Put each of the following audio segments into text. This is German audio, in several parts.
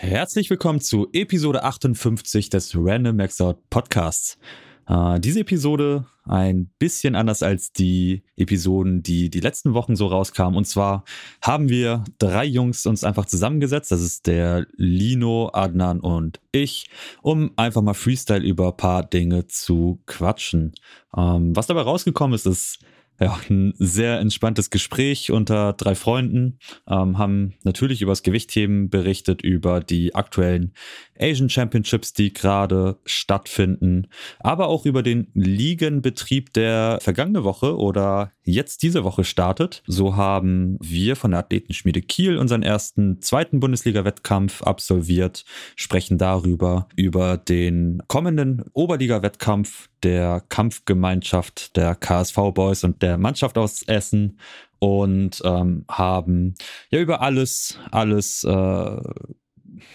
Herzlich willkommen zu Episode 58 des Random Max Out Podcasts. Äh, diese Episode ein bisschen anders als die Episoden, die die letzten Wochen so rauskamen. Und zwar haben wir drei Jungs uns einfach zusammengesetzt. Das ist der Lino, Adnan und ich, um einfach mal Freestyle über ein paar Dinge zu quatschen. Ähm, was dabei rausgekommen ist, ist ja, ein sehr entspanntes Gespräch unter drei Freunden, ähm, haben natürlich über das Gewichtheben berichtet, über die aktuellen Asian Championships, die gerade stattfinden, aber auch über den Ligenbetrieb, der vergangene Woche oder jetzt diese Woche startet. So haben wir von der Athletenschmiede Kiel unseren ersten zweiten Bundesliga-Wettkampf absolviert, sprechen darüber, über den kommenden Oberliga-Wettkampf der Kampfgemeinschaft der KSV Boys und der Mannschaft aus Essen und ähm, haben ja über alles, alles äh,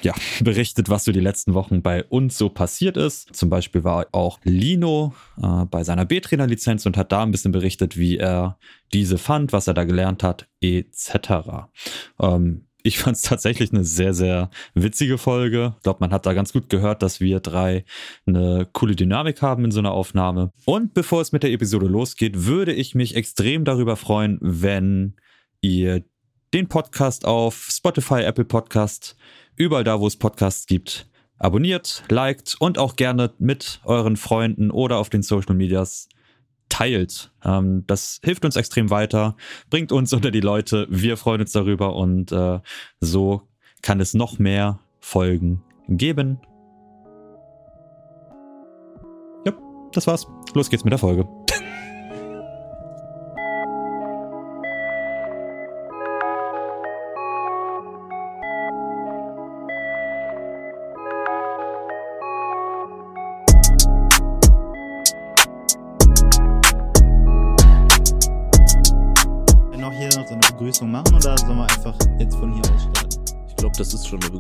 ja, berichtet, was so die letzten Wochen bei uns so passiert ist. Zum Beispiel war auch Lino äh, bei seiner B-Trainer-Lizenz und hat da ein bisschen berichtet, wie er diese fand, was er da gelernt hat, etc. Ähm, ich fand es tatsächlich eine sehr, sehr witzige Folge. Ich glaube, man hat da ganz gut gehört, dass wir drei eine coole Dynamik haben in so einer Aufnahme. Und bevor es mit der Episode losgeht, würde ich mich extrem darüber freuen, wenn ihr den Podcast auf Spotify, Apple Podcast, überall da, wo es Podcasts gibt, abonniert, liked und auch gerne mit euren Freunden oder auf den Social Medias teilt. Ähm, das hilft uns extrem weiter, bringt uns unter die Leute. Wir freuen uns darüber und äh, so kann es noch mehr Folgen geben. Ja, das war's. Los geht's mit der Folge.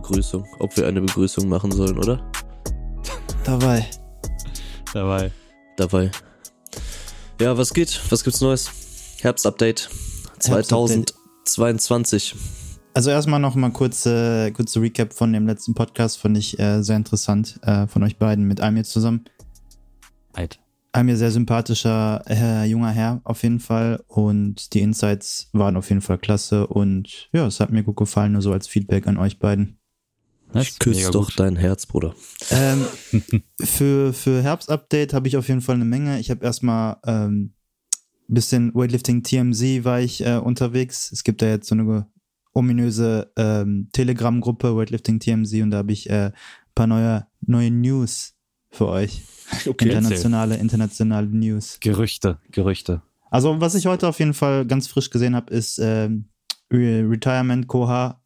Begrüßung. Ob wir eine Begrüßung machen sollen, oder? Dabei. Dabei. Dabei. Ja, was geht? Was gibt's Neues? Herbstupdate 2022. Also erstmal noch mal kurze, kurze Recap von dem letzten Podcast, fand ich äh, sehr interessant äh, von euch beiden mit einem jetzt zusammen. Alt ein mir sehr sympathischer äh, junger Herr auf jeden Fall und die Insights waren auf jeden Fall klasse und ja, es hat mir gut gefallen, nur so als Feedback an euch beiden. Ich küsse doch gut. dein Herz, Bruder. Ähm, für, für Herbstupdate habe ich auf jeden Fall eine Menge. Ich habe erstmal ähm, bisschen Weightlifting TMZ war ich äh, unterwegs. Es gibt da jetzt so eine ominöse ähm, Telegram-Gruppe Weightlifting TMZ und da habe ich äh, ein paar neue, neue News für euch. Okay, internationale, internationale News. Gerüchte, Gerüchte. Also, was ich heute auf jeden Fall ganz frisch gesehen habe, ist ähm, Retirement Koha,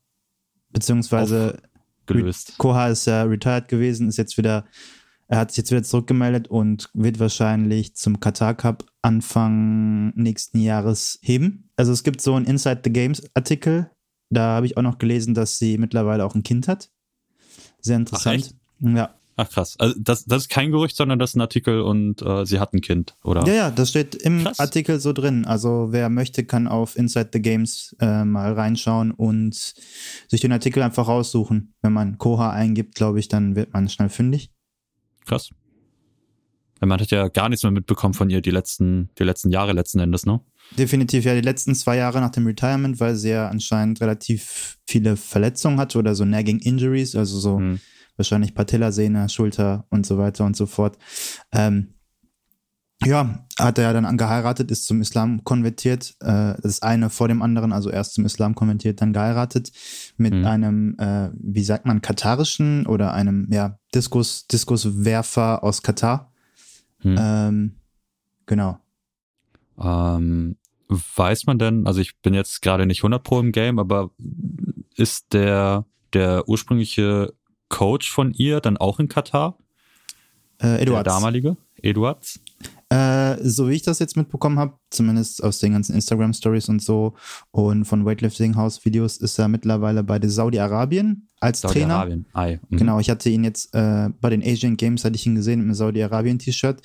beziehungsweise gelöst. Koha ist ja retired gewesen, ist jetzt wieder, er hat sich jetzt wieder zurückgemeldet und wird wahrscheinlich zum Qatar Cup Anfang nächsten Jahres heben. Also es gibt so einen Inside the Games Artikel, da habe ich auch noch gelesen, dass sie mittlerweile auch ein Kind hat. Sehr interessant. Ach, ja, Ach krass. Also das, das ist kein Gerücht, sondern das ist ein Artikel und äh, sie hat ein Kind, oder? Ja, ja, das steht im krass. Artikel so drin. Also wer möchte, kann auf Inside the Games äh, mal reinschauen und sich den Artikel einfach raussuchen. Wenn man Koha eingibt, glaube ich, dann wird man schnell fündig. Krass. Man hat ja gar nichts mehr mitbekommen von ihr die letzten, die letzten Jahre letzten Endes, ne? Definitiv, ja, die letzten zwei Jahre nach dem Retirement, weil sie ja anscheinend relativ viele Verletzungen hatte oder so Nagging Injuries, also so hm wahrscheinlich Patellasehne, Schulter und so weiter und so fort. Ähm, ja, hat er dann geheiratet, ist zum Islam konvertiert. Äh, das eine vor dem anderen, also erst zum Islam konvertiert, dann geheiratet mit mhm. einem, äh, wie sagt man, katarischen oder einem, ja, Diskus, Diskuswerfer aus Katar. Mhm. Ähm, genau. Ähm, weiß man denn, also ich bin jetzt gerade nicht 100 pro im Game, aber ist der, der ursprüngliche Coach von ihr dann auch in Katar? Äh, Eduards. Der damalige? Eduards? Äh, so wie ich das jetzt mitbekommen habe, zumindest aus den ganzen Instagram-Stories und so und von Weightlifting-House-Videos, ist er mittlerweile bei der Saudi-Arabien als Saudi Trainer. Saudi-Arabien, mhm. Genau, ich hatte ihn jetzt äh, bei den Asian Games, hatte ich ihn gesehen mit einem Saudi-Arabien-T-Shirt.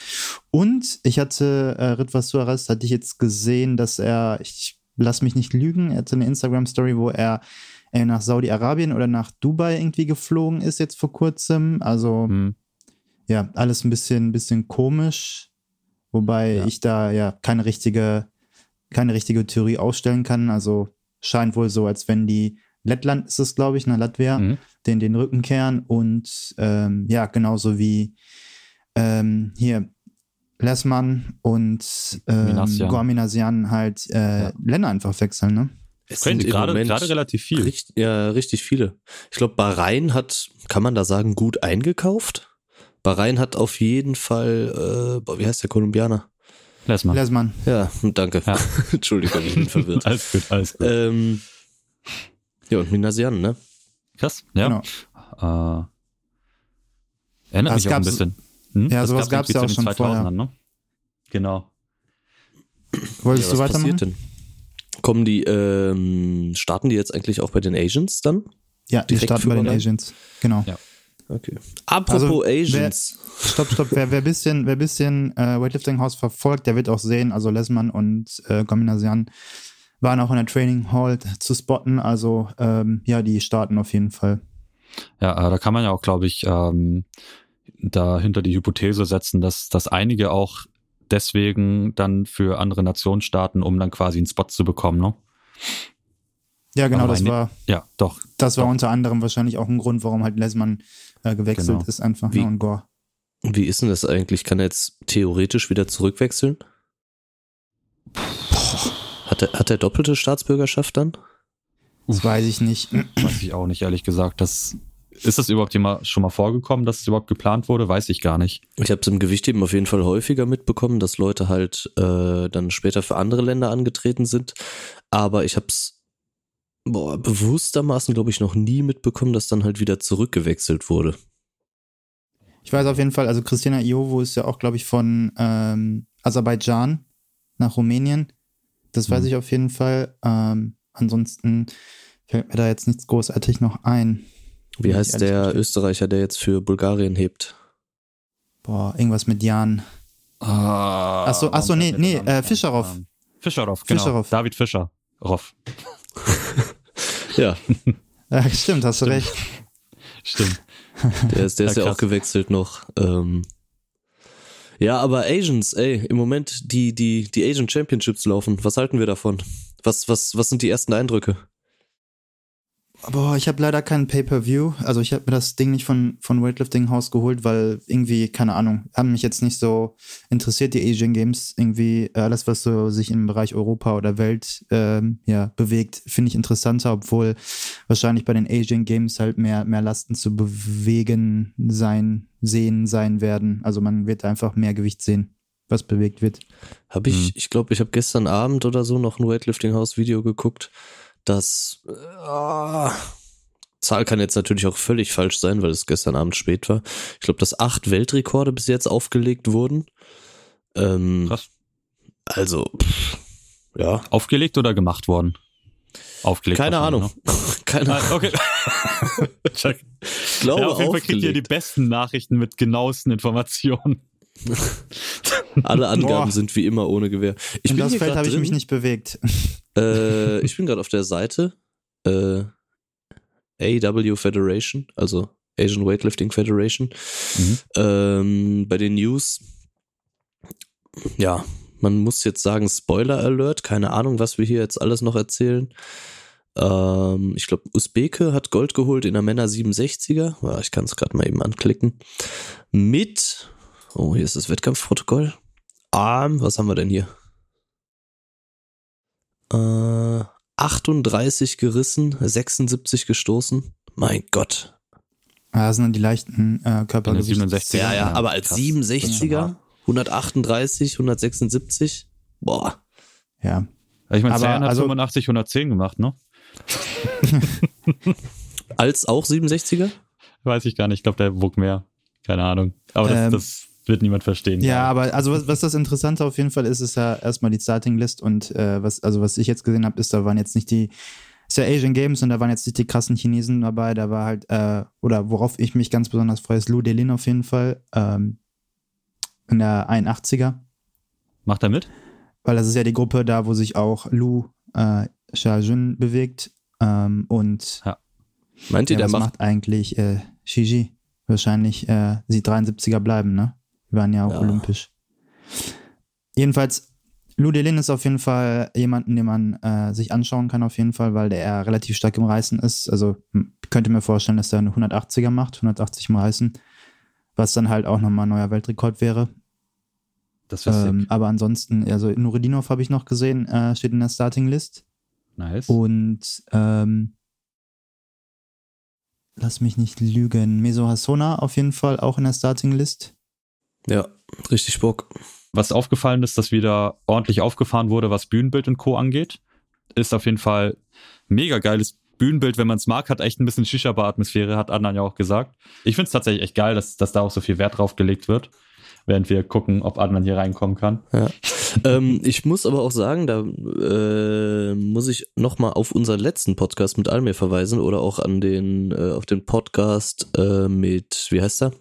Und ich hatte äh, Ritwas Suarez, hatte ich jetzt gesehen, dass er, ich lass mich nicht lügen, er hatte eine Instagram-Story, wo er äh, nach Saudi-Arabien oder nach Dubai irgendwie geflogen ist jetzt vor kurzem. Also Hm. ja, alles ein bisschen, bisschen komisch. Wobei Ja. ich da ja keine richtige, keine richtige Theorie aufstellen kann. Also scheint wohl so, als wenn die Lettland ist es, glaube ich, nach Latvia, Mhm. den, den Rücken kehren und ähm, ja, genauso wie ähm, hier Lessmann und ähm, Minasian. Gorminasian halt äh, Ja. Länder einfach wechseln, ne? Es im gerade, gerade relativ viel. Richt, ja, richtig viele. Ich glaube, Bahrain hat, kann man da sagen, gut eingekauft. Bahrain hat auf jeden Fall, äh, boah, wie heißt der Kolumbianer? Lass mal. Lessmann. Ja, danke. Ja. Entschuldigung, ich bin verwirrt. alles gut, alles gut. ähm, ja, und Minasian, ne? Krass, ja. Genau. Äh, erinnert Das mich auch ein bisschen. Hm? Ja, Das sowas gab's ja auch schon vorher. 2000ern, Ne? Genau. Wolltest ja, du was weitermachen? passiert denn? Kommen die, ähm, starten die jetzt eigentlich auch bei den Asians dann? Ja, die Direkt starten bei den? Agents. Genau. Ja. Okay. Apropos Also, wer- Asians. Stopp, stopp. Wer, wer bisschen, wer bisschen äh, Weightlifting House verfolgt, der wird auch sehen, also Lesman und äh, Gominasian waren auch in der Training Hall zu spotten. Also ähm, ja, die starten auf jeden Fall. Ja, äh, da kann man ja auch, glaube ich, ähm, dahinter die Hypothese setzen, dass, dass einige auch deswegen dann für andere Nationen starten, um dann quasi einen Spot zu bekommen, ne? Ja, genau, Aber das ne- war, Ja, doch. das war doch. unter anderem wahrscheinlich auch ein Grund, warum halt Lesman äh, gewechselt Genau. ist, einfach Wie- ne, und Gore. Wie ist denn das eigentlich? Kann er jetzt theoretisch wieder zurückwechseln? Hat er, hat er doppelte Staatsbürgerschaft dann? Das weiß ich nicht. Weiß ich auch nicht, ehrlich gesagt. Das, ist das überhaupt schon mal vorgekommen, dass es überhaupt geplant wurde? Weiß ich gar nicht. Ich habe es im Gewichtheben auf jeden Fall häufiger mitbekommen, dass Leute halt äh, dann später für andere Länder angetreten sind. Aber ich habe es bewusstermaßen, glaube ich, noch nie mitbekommen, dass dann halt wieder zurückgewechselt wurde. Ich weiß auf jeden Fall, also Christina Iovo ist ja auch, glaube ich, von ähm, Aserbaidschan nach Rumänien. Das weiß Mhm. ich auf jeden Fall. Ähm, ansonsten fällt mir da jetzt nichts großartig noch ein. Wie heißt der. Österreicher, der jetzt für Bulgarien hebt? Boah, irgendwas mit Jan. Ah, Ach so, ach so, nee, nee, äh, Fischerov. Fischerov, genau. Fischerov. David Fischer. Roff. Ja, Ja, stimmt, hast du recht. Stimmt. der ist, der ist Ja, ja, auch gewechselt noch. Ähm, ja, aber Asians, ey, im Moment die, die, die Asian Championships laufen. Was halten wir davon? Was, was, was sind die ersten Eindrücke? Boah, ich habe leider keinen Pay-Per-View. Also ich habe mir das Ding nicht von, von Weightlifting House geholt, weil irgendwie, keine Ahnung, haben mich jetzt nicht so interessiert, die Asian Games. Irgendwie äh, alles, was so sich im Bereich Europa oder Welt ähm, ja, bewegt, finde ich interessanter, obwohl wahrscheinlich bei den Asian Games halt mehr, mehr Lasten zu bewegen sein, sehen sein werden. Also man wird einfach mehr Gewicht sehen, was bewegt wird. Habe ich, Mhm. ich glaube, ich habe gestern Abend oder so noch ein Weightlifting House Video geguckt, das äh, Zahl kann jetzt natürlich auch völlig falsch sein, weil es gestern Abend spät war. Ich glaube, dass acht Weltrekorde bis jetzt aufgelegt wurden. Ähm, Krass. also, pff, ja, Aufgelegt oder gemacht worden? Aufgelegt. keine Ahnung. keine Ne? Ahnung. Ah, okay. Ich glaube, ja, auf jeden Fall kriegt ihr die besten Nachrichten mit genauesten Informationen. Alle Angaben Boah. sind wie immer ohne Gewehr. Ich In bin das Feld habe ich mich nicht bewegt. Äh, ich bin gerade auf der Seite äh, AW Federation, also Asian Weightlifting Federation. Mhm. Ähm, bei den News, ja, man muss jetzt sagen, Spoiler Alert, keine Ahnung, was wir hier jetzt alles noch erzählen. Ähm, ich glaube, Usbeke hat Gold geholt in der Männer 67er. Ja, ich kann es gerade mal eben anklicken. Mit, oh, hier ist das Wettkampfprotokoll. Arm, was haben wir denn hier? Äh, 38 gerissen, 76 gestoßen. Mein Gott. Ah, Das sind dann die leichten äh, Körpergewichte. 67er. Ja, ja, Ja, aber als krass. 67er, 138, 176, boah. Ja. Ich meine, Aber, Zayn hat also- 85, 110 gemacht, ne? Als auch 67er? Weiß ich gar nicht. Ich glaube, der wog mehr. Keine Ahnung. Aber das, Ähm, das wird niemand verstehen. Ja, aber also was, was das Interessante auf jeden Fall ist, ist ja erstmal die Starting List und äh, was, also was ich jetzt gesehen habe, ist, da waren jetzt nicht die, ist ja Asian Games und da waren jetzt nicht die krassen Chinesen dabei, da war halt, äh, oder worauf ich mich ganz besonders freue, ist Lou Delin auf jeden Fall, ähm, in der 81er, Macht er mit? weil das ist ja die Gruppe da, wo sich auch Lou äh, Xiaojun bewegt. Ähm, und ja. meint ihr, ja, der was macht, macht eigentlich äh, Shiji? Wahrscheinlich äh, sie 73er bleiben, ne? Die waren ja auch Ja. olympisch. Jedenfalls, Ludelin ist auf jeden Fall jemanden, den man äh, sich anschauen kann, auf jeden Fall, weil der relativ stark im Reißen ist. Also hm, könnte mir vorstellen, dass er eine 180er macht, 180 im Reißen, was dann halt auch nochmal ein neuer Weltrekord wäre. Das wäre Ähm, sick. aber ansonsten, also Nuredinov habe ich noch gesehen, äh, steht in der Starting List. Nice. Und ähm, lass mich nicht lügen, Meso Hasona auf jeden Fall auch in der Starting List. Ja, richtig Bock. Was aufgefallen ist, dass wieder ordentlich aufgefahren wurde, was Bühnenbild und Co. angeht. Ist auf jeden Fall mega geiles Bühnenbild, wenn man es mag, hat echt ein bisschen Shisha-Bar-Atmosphäre, hat Adnan ja auch gesagt. Ich finde es tatsächlich echt geil, dass, dass da auch so viel Wert drauf gelegt wird, während wir gucken, ob Adnan hier reinkommen kann. ähm, ich muss aber auch sagen, da äh, muss ich nochmal auf unseren letzten Podcast mit Almir verweisen oder auch an den, äh, auf den Podcast äh, mit, wie heißt er?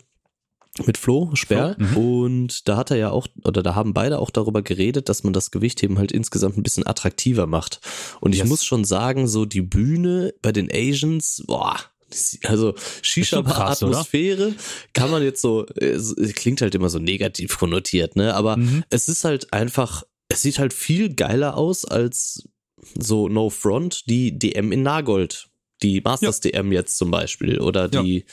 Mit Flo Sperr. Mhm. Und da hat er ja auch, oder da haben beide auch darüber geredet, dass man das Gewichtheben halt insgesamt ein bisschen attraktiver macht. Und ich Yes. muss schon sagen, so die Bühne bei den Asians, boah, also? Shisha-Atmosphäre kann man jetzt so, es klingt halt immer so negativ konnotiert, ne? Aber Mhm. es ist halt einfach, es sieht halt viel geiler aus als so No Front, die DM in Nagold. Die Masters DM jetzt zum Beispiel. Oder Ja. die, ja.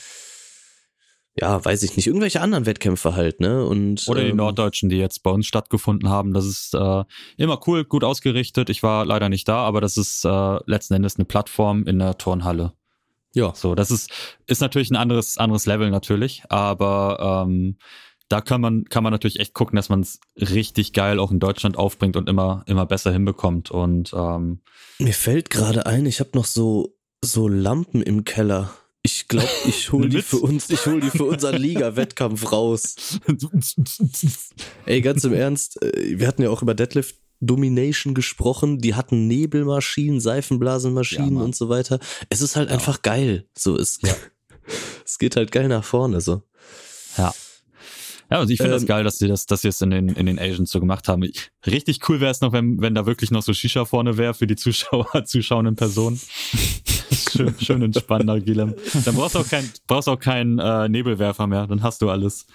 Weiß ich nicht, irgendwelche anderen Wettkämpfe halt, ne? Und, Oder die ähm, Norddeutschen, die jetzt bei uns stattgefunden haben. Das ist äh, immer cool, gut ausgerichtet. Ich war leider nicht da, aber das ist äh, letzten Endes eine Plattform in der Turnhalle. Ja. So, das ist, ist natürlich ein anderes, anderes Level natürlich, aber ähm, da kann man, kann man natürlich echt gucken, dass man es richtig geil auch in Deutschland aufbringt und immer, immer besser hinbekommt. Und ähm, Mir fällt gerade ein, ich habe noch so, so Lampen im Keller. Ich glaube, ich hole die für uns, ich hole die für unseren Liga-Wettkampf raus. Ey, ganz im Ernst, äh, wir hatten ja auch über Deadlift Domination gesprochen, die hatten Nebelmaschinen, Seifenblasenmaschinen Ja, und so weiter. Es ist halt einfach geil. So, es, es geht halt geil nach vorne, so. ja. Ja, also ich finde das Ähm, geil, dass sie das, dass sie es in den, in den Asians so gemacht haben. Ich, richtig cool wäre es noch, wenn, wenn da wirklich noch so Shisha vorne wäre für die Zuschauer, zuschauenden Personen. Schön, schön entspannter, Gilem. Dann brauchst du auch kein, brauchst auch keinen äh, Nebelwerfer mehr, dann hast du alles.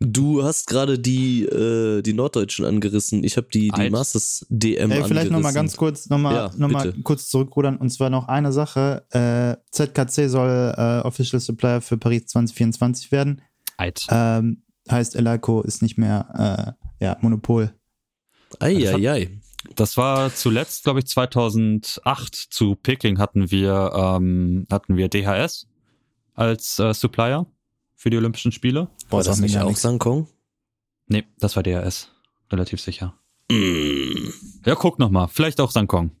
Du hast gerade die, äh, die Norddeutschen angerissen. Ich habe die, die Alt. Masters DM Ey, vielleicht nochmal ganz kurz, nochmal Ja, noch mal kurz zurückrudern. Und zwar noch eine Sache. Äh, ZKC soll äh, Official Supplier für Paris 2024 werden. Alt. Ähm, heißt, Elaico ist nicht mehr äh, ja, Monopol. Eieiei. Das war zuletzt, glaube ich, 2008 zu Peking hatten wir, ähm, hatten wir DHS als äh, Supplier für die Olympischen Spiele. War das mir nicht auch. Sankong? Nee, das war DHS. Relativ sicher. Mm. Ja, guck noch mal. Vielleicht auch Sankong.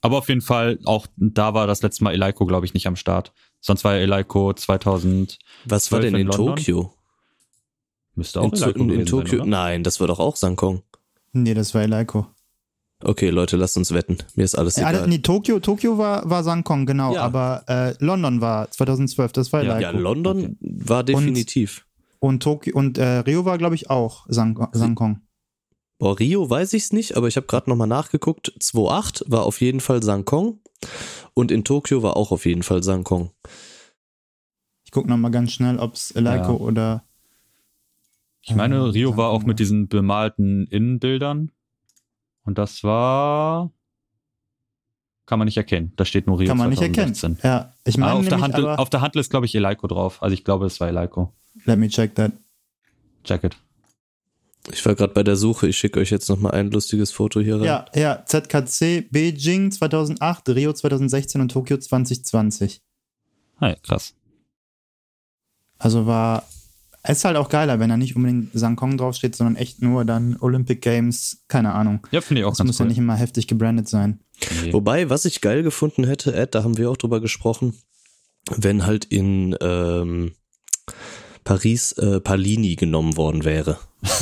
Aber auf jeden Fall, auch da war das letzte Mal Eleiko, glaube ich, nicht am Start. Sonst war ja Eleiko 2000, Was war 12 denn in, in? Tokio? müsste auch In, Eleiko in, in Tokio? sein? Nein, das war doch auch Sankong. Nee, das war Elaico. Okay, Leute, lasst uns wetten. Mir ist alles Ja, egal. nee, Tokio, Tokio war, war Sankong, genau. Ja. Aber äh, London war 2012, das war Ja, ja, London Okay. war definitiv. Und Tokio und äh, Rio war, glaube ich, auch Sank Sankong. Boah, Rio weiß ich's nicht, aber ich habe gerade nochmal nachgeguckt. 2.8 war auf jeden Fall Sankong und in Tokio war auch auf jeden Fall Sankong. Ich gucke nochmal ganz schnell, ob es Elaico Ja. oder. Ich meine, äh, Rio war auch mit diesen bemalten Innenbildern. Und das war. Kann man nicht erkennen. Da steht nur Rio Kann man nicht 2016. erkennen. Ja, ich Ah, meine, auf, der aber, auf der Handel ist, glaube ich, Eleiko drauf. Also ich glaube, es war Eleiko. let me check that. Jacket. Ich war gerade bei der Suche. Ich schicke euch jetzt nochmal ein lustiges Foto hier rein. Ja, ja, ZKC Beijing 2008, Rio 2016 und Tokio 2020. Hey, krass. Also war, es ist halt auch geiler, wenn da nicht unbedingt Sankong draufsteht, sondern echt nur dann Olympic Games, keine Ahnung. Ja, finde ich auch Das ganz muss cool. ja nicht immer heftig gebrandet sein. Nee. Wobei, was ich geil gefunden hätte, Ed, da haben wir auch drüber gesprochen, wenn halt in ähm, Paris äh, Palini genommen worden wäre.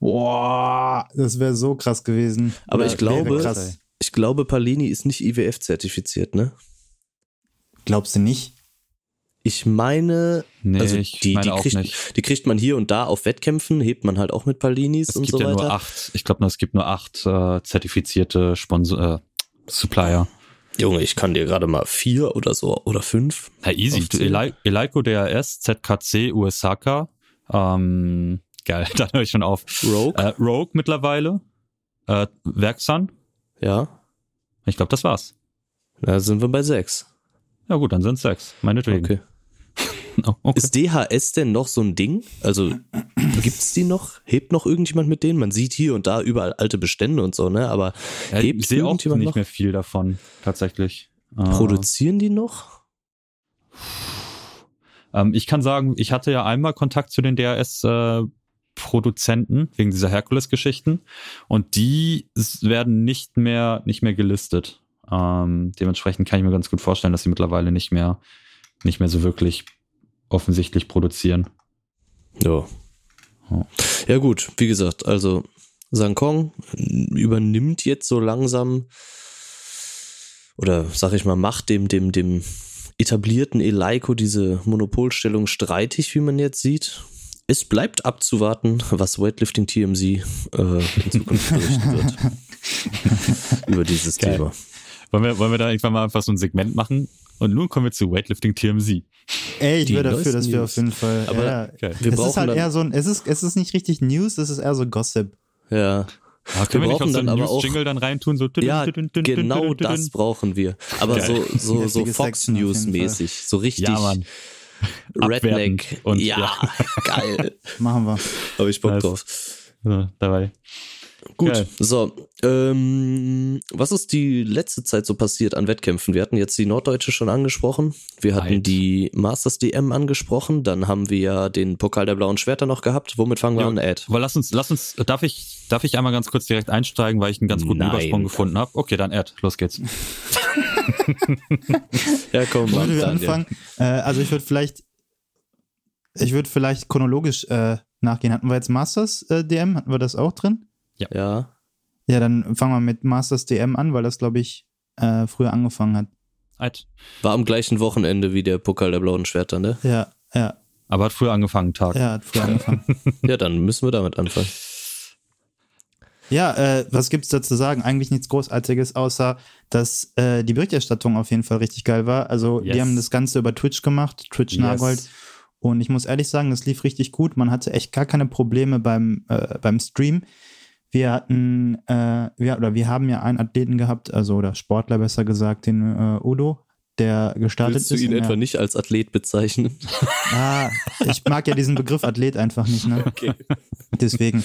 Boah, das wäre so krass gewesen. Aber Oder ich glaube- krass. Ich glaube, Palini ist nicht IWF zertifiziert, ne? Glaubst du nicht? Ich meine, Nee, also die, meine die, auch kriegt, nicht. die kriegt man hier und da auf Wettkämpfen, hebt man halt auch mit Palinis Es und gibt so ja weiter. nur acht, ich glaube nur, es gibt nur acht äh, zertifizierte Sponsor, äh, Supplier. Junge, ich kann dir gerade mal vier oder so oder fünf. Ja, easy. Eli Eleiko DRS, ZKC, USAK. Ähm, geil, da höre ich schon auf. Rogue. Äh, Rogue mittlerweile. Äh, Werksan. Ja. Ich glaube, das war's. Da sind wir bei sechs. Ja gut, dann sind es sechs. Meinetwegen. Okay. Oh, okay. Ist DHS denn noch so ein Ding? Also gibt's die noch? Hebt noch irgendjemand mit denen? Man sieht hier und da überall alte Bestände und so, ne? Aber ja, hebt ich sehe auch nicht noch? mehr viel davon, tatsächlich. Äh, Produzieren die noch? Ähm, ich kann sagen, ich hatte ja einmal Kontakt zu den DRS-Produzenten wegen dieser Herkules-Geschichten und die werden nicht mehr, nicht mehr gelistet. Ähm, dementsprechend kann ich mir ganz gut vorstellen, dass sie mittlerweile nicht mehr, nicht mehr so wirklich offensichtlich produzieren. Ja. Ja. Gut, wie gesagt, also Sankong übernimmt jetzt so langsam oder sag ich mal, macht dem, dem, dem etablierten Eleiko diese Monopolstellung streitig, wie man jetzt sieht. Es bleibt abzuwarten, was Weightlifting TMZ äh, in Zukunft berichten wird. Über dieses Geil. Thema. Wollen wir, wollen wir da irgendwann mal einfach so ein Segment machen? Und nun kommen wir zu Weightlifting TMZ. Ey, ich wäre dafür, dass wir News. auf jeden Fall. Aber ja. Wir es brauchen ist halt eher so ein, es ist, es ist nicht richtig News, es ist eher so Gossip. ja, Ah, können wir, nicht brauchen auch so dann einen aber auch- News-Jingle dann reintun? So ja, genau das brauchen wir. Aber so, Geil. so, so Heftige Fox News mäßig, so richtig Ja, Mann. Redneck. Und- ja, ja. geil. Machen wir. Habe ich Bock drauf. So, dabei. Gut, Geil. so. Ähm, was ist die letzte Zeit so passiert an Wettkämpfen? Wir hatten jetzt die Norddeutsche schon angesprochen. Wir hatten Right. die Masters DM angesprochen. Dann haben wir ja den Pokal der blauen Schwerter noch gehabt. Womit fangen wir Ja. an, Ed? Aber lass uns, lass uns, darf ich, darf ich einmal ganz kurz direkt einsteigen, weil ich einen ganz guten Nein. Übersprung gefunden habe? Okay, dann Ed, los geht's. Ja, komm, Womit wir anfangen? Äh, also ich würde vielleicht, ich würde vielleicht chronologisch äh, nachgehen. Hatten wir jetzt Masters äh, DM? Hatten wir das auch drin? Ja, Ja, dann fangen wir mit Masters DM an, weil das, glaube ich, äh, früher angefangen hat. Ed. war am gleichen Wochenende wie der Pokal der blauen Schwerter, ne? Ja, ja, Aber hat früher angefangen, Tag. ja, hat früher angefangen. Ja, dann müssen wir damit anfangen. Ja, äh, was gibt's da zu sagen? Eigentlich nichts Großartiges, außer dass äh, die Berichterstattung auf jeden Fall richtig geil war. Also Yes. die haben das Ganze über Twitch gemacht, Twitch Nagold. Und ich muss ehrlich sagen, das lief richtig gut. Man hatte echt gar keine Probleme beim, äh, beim Stream. Wir hatten, äh, wir, oder wir haben ja einen Athleten gehabt, also oder Sportler besser gesagt, den äh, Udo, der gestartet Willst du ihn etwa nicht als Athlet bezeichnen? Ah, ich mag ja diesen Begriff Athlet einfach nicht, ne? Okay. Deswegen.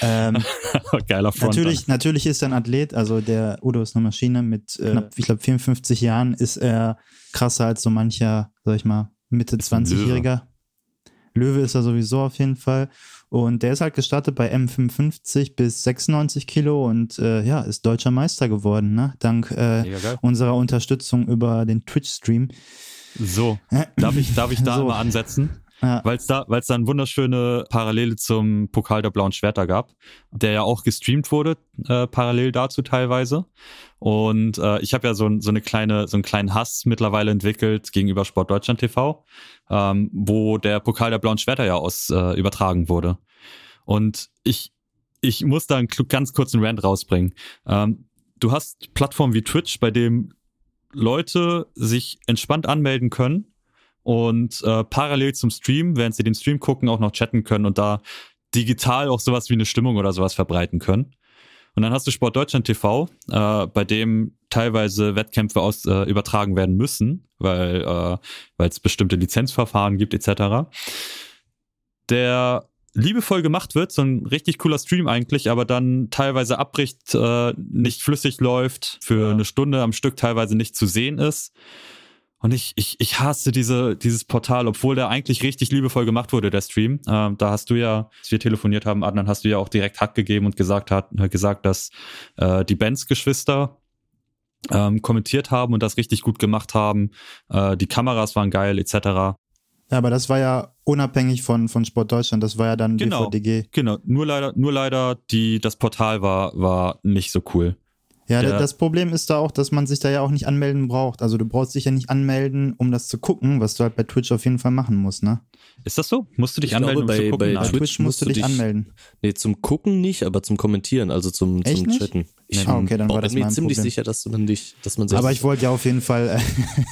Ähm, Geiler Front. Natürlich, natürlich ist er ein Athlet, also der Udo ist eine Maschine mit äh, knapp, ich glaube, 54 Jahren ist er krasser als so mancher, sag ich mal, Mitte Ist ein 20-Jähriger. Löwe ist er sowieso auf jeden Fall. Und der ist halt gestartet bei M55 bis 96 Kilo und äh, ja, ist deutscher Meister geworden, ne? Dank äh, unserer Unterstützung über den Twitch-Stream. So, darf ich, darf ich da So. mal ansetzen? Ja, Weil es da, weil's da eine wunderschöne Parallele zum Pokal der blauen Schwerter gab, der ja auch gestreamt wurde, äh, parallel dazu teilweise. Und äh, ich habe ja so, so eine kleine, so einen kleinen Hass mittlerweile entwickelt gegenüber Sport Deutschland TV, ähm, wo der Pokal der blauen Schwerter ja aus äh, übertragen wurde. Und ich, ich muss da einen ganz kurzen Rant rausbringen. Ähm, du hast Plattformen wie Twitch, bei dem Leute sich entspannt anmelden können und äh, parallel zum Stream, während sie den Stream gucken, auch noch chatten können und da digital auch sowas wie eine Stimmung oder sowas verbreiten können. Und dann hast du Sport Deutschland TV, äh, bei dem teilweise Wettkämpfe aus, äh, übertragen werden müssen, weil äh, weil es bestimmte Lizenzverfahren gibt etc. Der liebevoll gemacht wird, so ein richtig cooler Stream eigentlich, aber dann teilweise abbricht, äh, nicht flüssig läuft, für Ja. eine Stunde am Stück teilweise nicht zu sehen ist. Und ich, ich, ich hasse diese, dieses Portal, obwohl der eigentlich richtig liebevoll gemacht wurde, der Stream. Ähm, da hast du ja, als wir telefoniert haben, Adnan, hast du ja auch direkt Hack gegeben und gesagt, hat, äh, gesagt dass äh, die Benz-Geschwister ähm, kommentiert haben und das richtig gut gemacht haben. Äh, die Kameras waren geil, etc. Ja, aber das war ja unabhängig von, von Sport Deutschland, das war ja dann Genau. BVDG. Genau, nur leider, nur leider, die, das Portal war, war nicht so cool. Ja, Der- das Problem ist da auch, dass man sich da ja auch nicht anmelden braucht. Also du brauchst dich ja nicht anmelden, um das zu gucken, was du halt bei Twitch auf jeden Fall machen musst, ne? Ist das so? Musst du dich Ich anmelden, glaube, um zu bei- gucken? bei Bei. Twitch Twitch, musst du dich dich- anmelden. Nee, zum Gucken nicht, aber zum Kommentieren, also zum, Echt zum nicht? Chatten. Ich Ah, okay, dann war bin das mir mein ziemlich Problem. sicher, dass du dann dich, dass man sich Aber ich wollte ja auf jeden Fall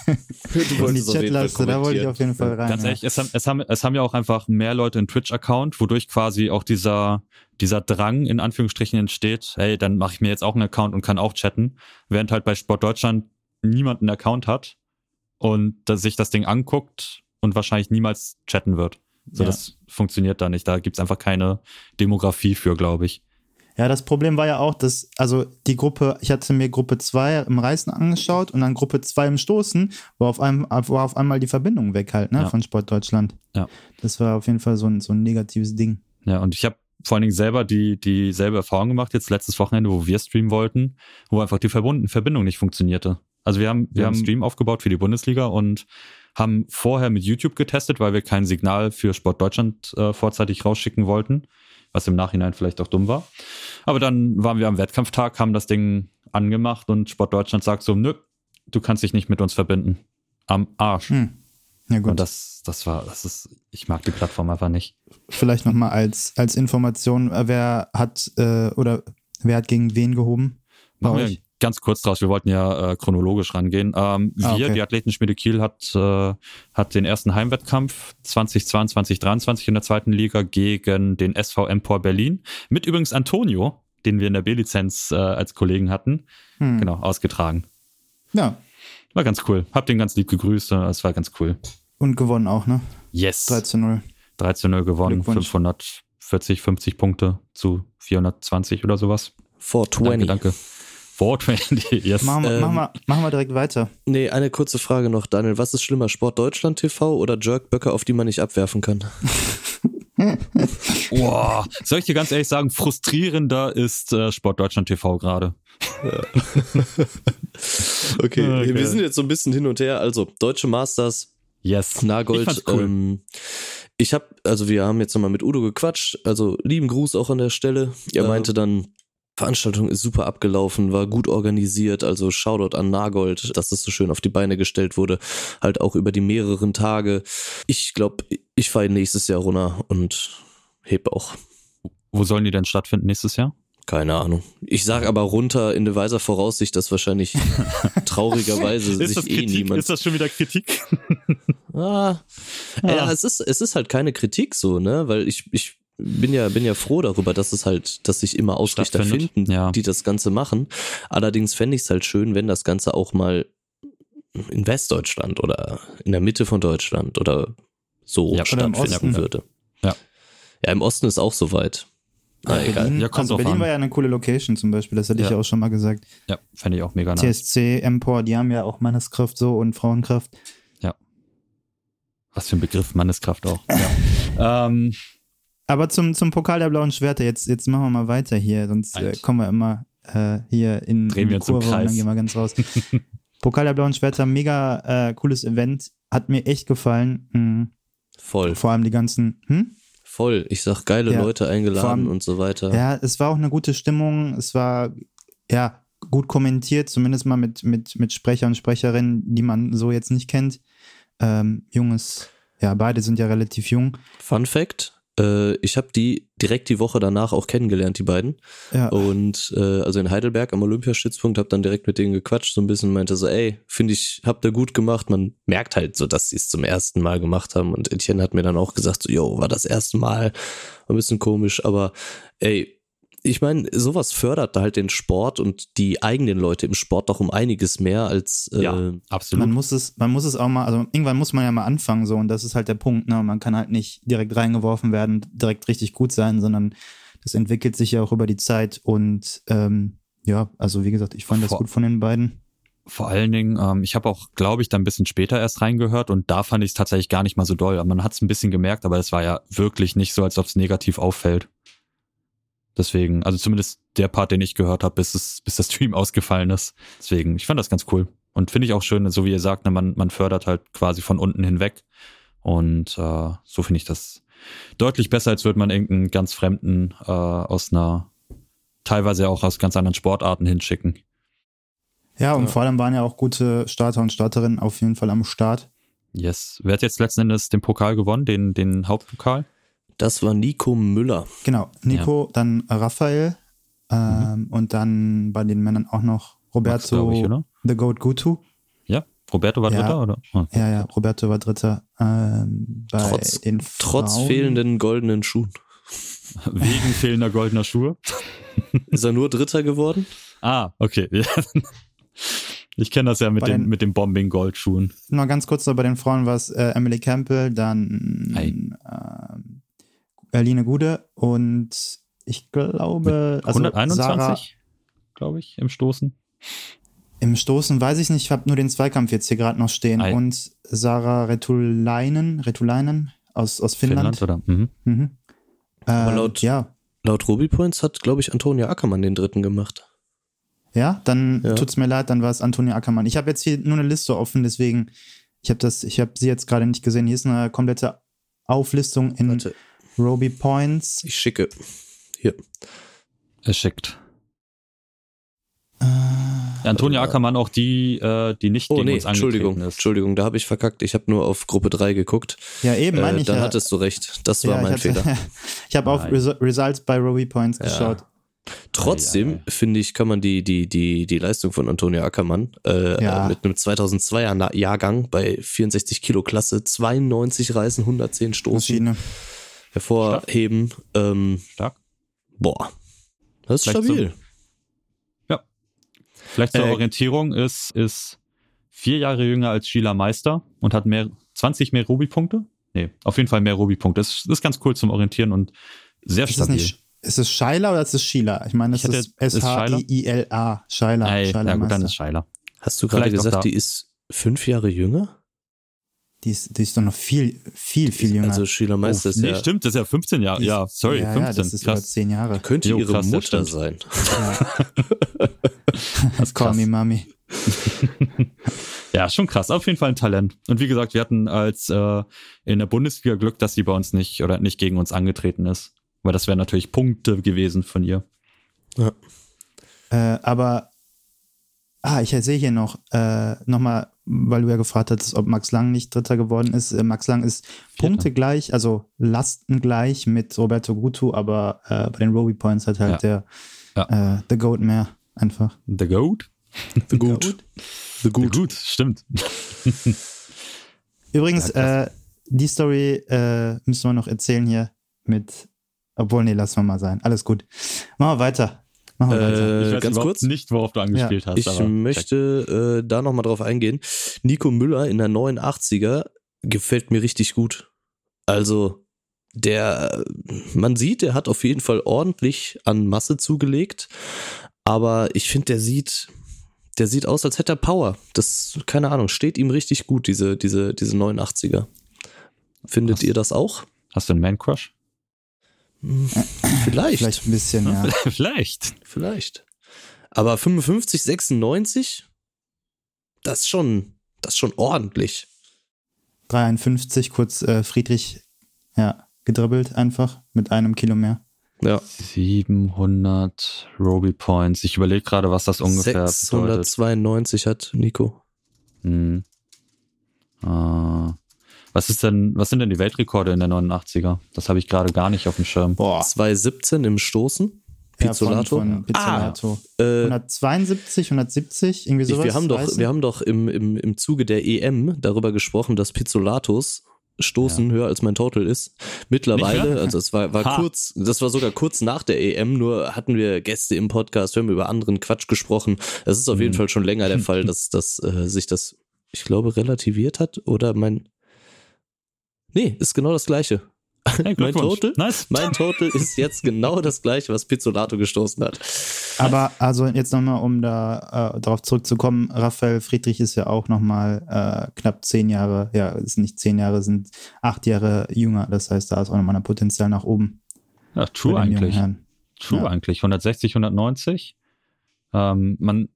äh, in die Chatleiste, da wollte ich auf jeden Fall rein. Ganz ja. ehrlich, es haben, es, haben, es haben ja auch einfach mehr Leute einen Twitch-Account, wodurch quasi auch dieser, dieser Drang in Anführungsstrichen entsteht, hey, dann mache ich mir jetzt auch einen Account und kann auch chatten, während halt bei Sport Deutschland niemand einen Account hat und sich das Ding anguckt und wahrscheinlich niemals chatten wird. So, Ja. das funktioniert da nicht. Da gibt's einfach keine Demografie für, glaube ich. Ja, das Problem war ja auch, dass, also die Gruppe, ich hatte mir Gruppe 2 im Reißen angeschaut und dann Gruppe 2 im Stoßen, war auf, einem, war auf einmal die Verbindung weg halt, ne, Ja. von Sport Deutschland. Ja. Das war auf jeden Fall so ein, so ein negatives Ding. Ja, und ich habe vor allen Dingen selber die dieselbe Erfahrung gemacht, jetzt letztes Wochenende, wo wir streamen wollten, wo einfach die verbunden, Verbindung nicht funktionierte. Also wir haben, wir Ja. haben einen Stream aufgebaut für die Bundesliga und haben vorher mit YouTube getestet, weil wir kein Signal für Sport Deutschland äh, vorzeitig rausschicken wollten, was im Nachhinein vielleicht auch dumm war. Aber dann waren wir am Wettkampftag, haben das Ding angemacht und Sport Deutschland sagt so, nö, du kannst dich nicht mit uns verbinden. Am Arsch. Hm. Ja gut. Und das, das war, das ist, ich mag die Plattform einfach nicht. Vielleicht nochmal als, als Information, äh, wer hat äh, oder wer hat gegen wen gehoben? Machen wir ganz kurz draus. Wir wollten ja äh, chronologisch rangehen. Ähm, wir, Ah, okay. die Athletenschmiede Kiel, hat, äh, hat den ersten Heimwettkampf 2022, 23 in der zweiten Liga gegen den SV Empor Berlin. Mit übrigens Antonio, den wir in der B-Lizenz äh, als Kollegen hatten, Hm. genau, ausgetragen. Ja, War ganz cool. Hab den ganz lieb gegrüßt. äh, Es war ganz cool. Und gewonnen auch, ne? Yes. 3 zu 0. 13 0 gewonnen. Glückwunsch. 540, 50 Punkte zu 420 oder sowas. 420. Danke, danke. 420, yes. Machen wir, Ähm, machen, wir, machen wir direkt weiter. Nee, eine kurze Frage noch, Daniel. Was ist schlimmer, Sport Deutschland TV oder Jerkböcke, auf die man nicht abwerfen kann? Boah, soll ich dir ganz ehrlich sagen, frustrierender ist äh, Sport Deutschland TV gerade. Okay, Okay. wir sind jetzt so ein bisschen hin und her. Also, Deutsche Masters, Yes. Ich Nagold. fand's cool. ähm, ich habe, also wir haben jetzt nochmal mit Udo gequatscht. Also, lieben Gruß auch an der Stelle. Er Ja. meinte dann, Veranstaltung ist super abgelaufen, war gut organisiert. Also, Shoutout an Nagold, dass das so schön auf die Beine gestellt wurde. Halt auch über die mehreren Tage. Ich glaube, ich fahre nächstes Jahr runter und heb auch. Wo sollen die denn stattfinden nächstes Jahr? Keine Ahnung. Ich sag aber runter in der weiser Voraussicht, dass wahrscheinlich traurigerweise sich eh niemand. Ist das schon wieder Kritik? Ah, ja, es ist, es ist halt keine Kritik so, ne? Weil ich, ich bin ja, bin ja froh darüber, dass es halt, dass sich immer Ausrichter finden, ja. die das Ganze machen. Allerdings fände ich es halt schön, wenn das Ganze auch mal in Westdeutschland oder in der Mitte von Deutschland oder so Ja, stattfinden Osten. würde. Ja. Ja, im Osten ist auch soweit. Na, egal. Berlin, Ja, kommt also Berlin an. war ja eine coole Location zum Beispiel, das hatte ich Ja. ja auch schon mal gesagt. Ja, fände ich auch mega nice. TSC, Empor, die haben ja auch Manneskraft so und Frauenkraft. Was für ein Begriff, Manneskraft auch. Ja. ähm, Aber zum, zum Pokal der blauen Schwerter, jetzt, jetzt machen wir mal weiter hier, sonst äh, Alt. kommen wir immer äh, hier in, Drehen in die wir Kurve und dann gehen wir ganz raus. Pokal der blauen Schwerter, mega äh, cooles Event, hat mir echt gefallen. Mhm. Voll. Vor allem die ganzen, hm? Voll. Ich sag geile Ja. Leute eingeladen allem- und so weiter. Ja, es war auch eine gute Stimmung. Es war ja gut kommentiert, zumindest mal mit, mit, mit Sprecher und Sprecherinnen, die man so jetzt nicht kennt. Ähm, junges, ja, beide sind ja relativ jung. Fun Fact: äh, Ich habe die direkt die Woche danach auch kennengelernt, die beiden. Ja, Und äh, also in Heidelberg am Olympiastützpunkt, habe dann direkt mit denen gequatscht, so ein bisschen meinte so, ey, finde ich, habt ihr gut gemacht. Man merkt halt so, dass sie es zum ersten Mal gemacht haben. Und Etienne hat mir dann auch gesagt, so, yo, war das erste Mal, ein bisschen komisch, aber ey, ich meine, sowas fördert halt den Sport und die eigenen Leute im Sport doch um einiges mehr als äh, ja, absolut. man muss es, man muss es auch mal, also irgendwann muss man ja mal anfangen so und das ist halt der Punkt, ne? Man kann halt nicht direkt reingeworfen werden, direkt richtig gut sein, sondern das entwickelt sich ja auch über die Zeit und ähm, ja, also wie gesagt, ich fand das Vor- gut von den beiden. Vor allen Dingen, ähm, ich habe auch, glaube ich, dann ein bisschen später erst reingehört und da fand ich es tatsächlich gar nicht mal so doll. Man hat es ein bisschen gemerkt, aber es war ja wirklich nicht so, als ob es negativ auffällt. Deswegen, also zumindest der Part, den ich gehört habe, bis, es, bis das Stream ausgefallen ist. Deswegen, ich fand das ganz cool. Und finde ich auch schön, so wie ihr sagt, ne, man, man fördert halt quasi von unten hinweg. Und äh, so finde ich das deutlich besser, als würde man irgendeinen ganz Fremden äh, aus einer, teilweise auch aus ganz anderen Sportarten hinschicken. Ja, und ja. vor allem waren ja auch gute Starter und Starterinnen auf jeden Fall am Start. Yes. Wer hat jetzt letzten Endes den Pokal gewonnen, den, den Hauptpokal? Das war Nico Müller. Genau, Nico, ja. dann Raphael ähm, mhm. und dann bei den Männern auch noch Roberto Max, ich, The Goat Gutu. Ja, Roberto war ja. Dritter, oder? Oh, ja, ja, Roberto war Dritter. Ähm, bei trotz, den trotz fehlenden goldenen Schuhen. Wegen fehlender goldener Schuhe. Ist er nur Dritter geworden? Ah, okay. Ich kenne das ja mit, den, den, mit den Bombing-Goldschuhen. Noch ganz kurz, bei den Frauen war es äh, Emily Campbell, dann äh, Berline Gude und ich glaube. Also 121, glaube ich, im Stoßen. Im Stoßen weiß ich nicht, ich habe nur den Zweikampf jetzt hier gerade noch stehen. Ei. Und Sarah Retulainen, Retulainen aus, aus Finnland. Finnland oder? Mhm. Mhm. Äh, Aber laut, ja. laut Ruby Points hat, glaube ich, Antonia Ackermann den dritten gemacht. Ja, dann ja. tut's mir leid, dann war es Antonia Ackermann. Ich habe jetzt hier nur eine Liste offen, deswegen, ich habe das, ich habe sie jetzt gerade nicht gesehen. Hier ist eine komplette Auflistung in Warte. Roby Points. Ich schicke. Hier. Er schickt. Äh, Antonia Ackermann auch die, äh, die nicht oh, gegen nee, uns Entschuldigung, ist. Entschuldigung, da habe ich verkackt. Ich habe nur auf Gruppe 3 geguckt. Ja, eben, meine äh, ich. Dann ja. hattest du recht. Das war ja, mein ich Fehler. ich habe auf Results bei Roby Points geschaut. Trotzdem, finde ich, kann man die, die, die, die Leistung von Antonia Ackermann äh, ja. mit einem 2002er Jahrgang bei 64 Kilo Klasse, 92 Reißen, 110 Stoßen Maschine. Hervorheben. Stark. Ähm, Stark. Boah, das ist Vielleicht stabil. So, ja. Vielleicht zur äh, Orientierung ist, ist vier Jahre jünger als Sheila Meister und hat mehr, 20 mehr Ruby-Punkte. Nee, auf jeden Fall mehr Ruby-Punkte. Das, das ist ganz cool zum Orientieren und sehr ist stabil. Das nicht, ist es Scheila oder ist es Sheila? Ich meine, es ich ist S-H-I-I-L-A. Scheila. Ja gut, dann ist Scheila. Hast du gerade gesagt, die ist fünf Jahre jünger? Die ist, die ist doch noch viel, viel, viel jünger. Also Sheila Meister oh, ist nee, ja... stimmt, das ist ja 15 Jahre. Ja, sorry, ja, 15. Ja, das ist krass. über 10 Jahre. Könnte jo, ihre krass, Mutter sein. Ja. das Call me Mami. ja, schon krass. Auf jeden Fall ein Talent. Und wie gesagt, wir hatten als äh, in der Bundesliga Glück, dass sie bei uns nicht oder nicht gegen uns angetreten ist. Weil das wären natürlich Punkte gewesen von ihr. Ja. Äh, aber, ah, ich sehe hier noch, äh, nochmal, weil du ja gefragt hattest, ob Max Lang nicht Dritter geworden ist. Äh, Max Lang ist Punkte gleich, also Lasten gleich mit Roberto Gutu, aber äh, bei den Roby Points hat halt ja. der ja. Äh, The Goat mehr einfach. The Goat? The Goat. The Goat. The Goat, stimmt. Übrigens, äh, die Story müssen wir noch erzählen hier mit obwohl, nee, lassen wir mal sein. Alles gut. Machen wir weiter. Machen wir weiter. Ich weiß ganz kurz nicht, worauf du angespielt ja. hast. Ich möchte äh, da nochmal drauf eingehen. Nico Müller in der 89er gefällt mir richtig gut. Also, der, man sieht, der hat auf jeden Fall ordentlich an Masse zugelegt. Aber ich finde, der sieht, der sieht aus, als hätte er Power. Das, keine Ahnung, steht ihm richtig gut, diese, diese, diese 89er. Findet hast, ihr das auch? Hast du einen Man-Crush? Vielleicht. Vielleicht ein bisschen, ja. Vielleicht. Vielleicht. Aber 55, 96, das ist schon, das ist schon ordentlich. 53, kurz äh, Friedrich, ja, gedribbelt einfach mit einem Kilo mehr. Ja. 700 Roby Points. Ich überlege gerade, was das ungefähr 692 bedeutet. hat Nico. Hm. Äh, was ist denn, was sind denn die Weltrekorde in der 89er? Das habe ich gerade gar nicht auf dem Schirm. Boah. 217 im Stoßen. Pizzolato. Ja, von, von Pizzolato. Ah, äh, 172, 170, irgendwie sowas. Wir haben doch, wir haben doch im, im, im Zuge der EM darüber gesprochen, dass Pizzolatos Stoßen ja. höher als mein Total ist. Mittlerweile, also es war, war kurz, das war sogar kurz nach der EM, nur hatten wir Gäste im Podcast, wir haben über anderen Quatsch gesprochen. Es ist auf mhm. jeden Fall schon länger der Fall, dass, dass äh, sich das, ich glaube, relativiert hat. Oder mein, Nee, ist genau das gleiche. Hey, mein Total, nice. mein Total ist jetzt genau das gleiche, was Pizzolato gestoßen hat. Aber also jetzt nochmal, um da äh, darauf zurückzukommen, Raphael Friedrich ist ja auch nochmal äh, knapp zehn Jahre, ja, ist nicht zehn Jahre, sind acht Jahre jünger. Das heißt, da ist auch nochmal ein Potenzial nach oben. Ja, true eigentlich. True ja. eigentlich. 160, 190. Ähm, man,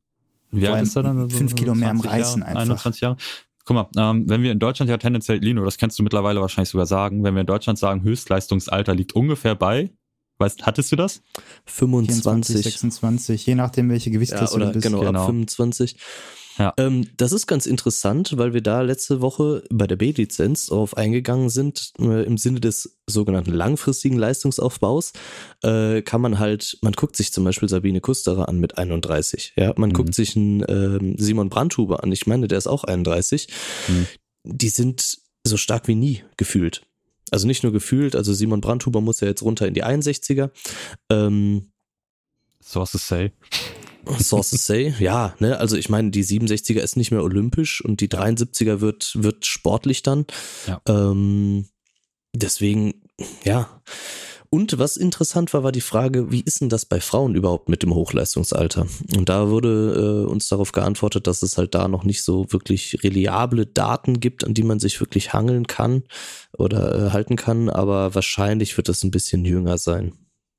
wie alt ist er dann? Fünf Kilo mehr am Reißen Jahre, einfach. 21 Jahre. Guck mal, ähm, wenn wir in Deutschland ja tendenziell, Lino, das kannst du mittlerweile wahrscheinlich sogar sagen, wenn wir in Deutschland sagen, Höchstleistungsalter liegt ungefähr bei Weißt, hattest du das? 25. 24, 26, je nachdem, welche Gewichtsklasse ja, oder du bist. genau, Genau. ab 25. Ja. Ähm, das ist ganz interessant, weil wir da letzte Woche bei der B-Lizenz darauf eingegangen sind, äh, im Sinne des sogenannten langfristigen Leistungsaufbaus, äh, kann man halt, man guckt sich zum Beispiel Sabine Kusterer an mit 31, ja, man Mhm. guckt sich einen ähm, Simon Brandhuber an, ich meine, der ist auch 31, Mhm. die sind so stark wie nie gefühlt. Also nicht nur gefühlt, also Simon Brandhuber muss ja jetzt runter in die 61er, ähm, Sources say. Sources say, ja, ne, also ich meine, die 67er ist nicht mehr olympisch und die 73er wird, wird sportlich dann. Ja. Ähm, deswegen, ja. Und was interessant war, war die Frage, wie ist denn das bei Frauen überhaupt mit dem Hochleistungsalter? Und da wurde äh, uns darauf geantwortet, dass es halt da noch nicht so wirklich reliable Daten gibt, an die man sich wirklich hangeln kann oder äh, halten kann, aber wahrscheinlich wird es ein bisschen jünger sein.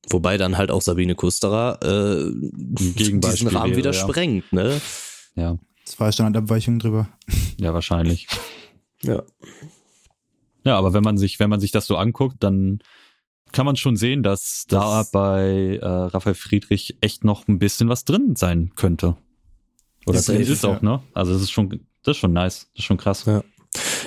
Wobei dann halt auch Sabine Kusterer äh, diesen Rahmen wäre, wieder ja. sprengt, ne? Ja, Zwei Standardabweichungen drüber. ja, wahrscheinlich. Ja. Ja, aber wenn man sich, wenn man sich das so anguckt, dann kann man schon sehen, dass da Das- bei äh, Raphael Friedrich echt noch ein bisschen was drin sein könnte. Oder drin ist ja. auch, ne? Also das ist schon, das ist schon nice, das ist schon krass. Ja.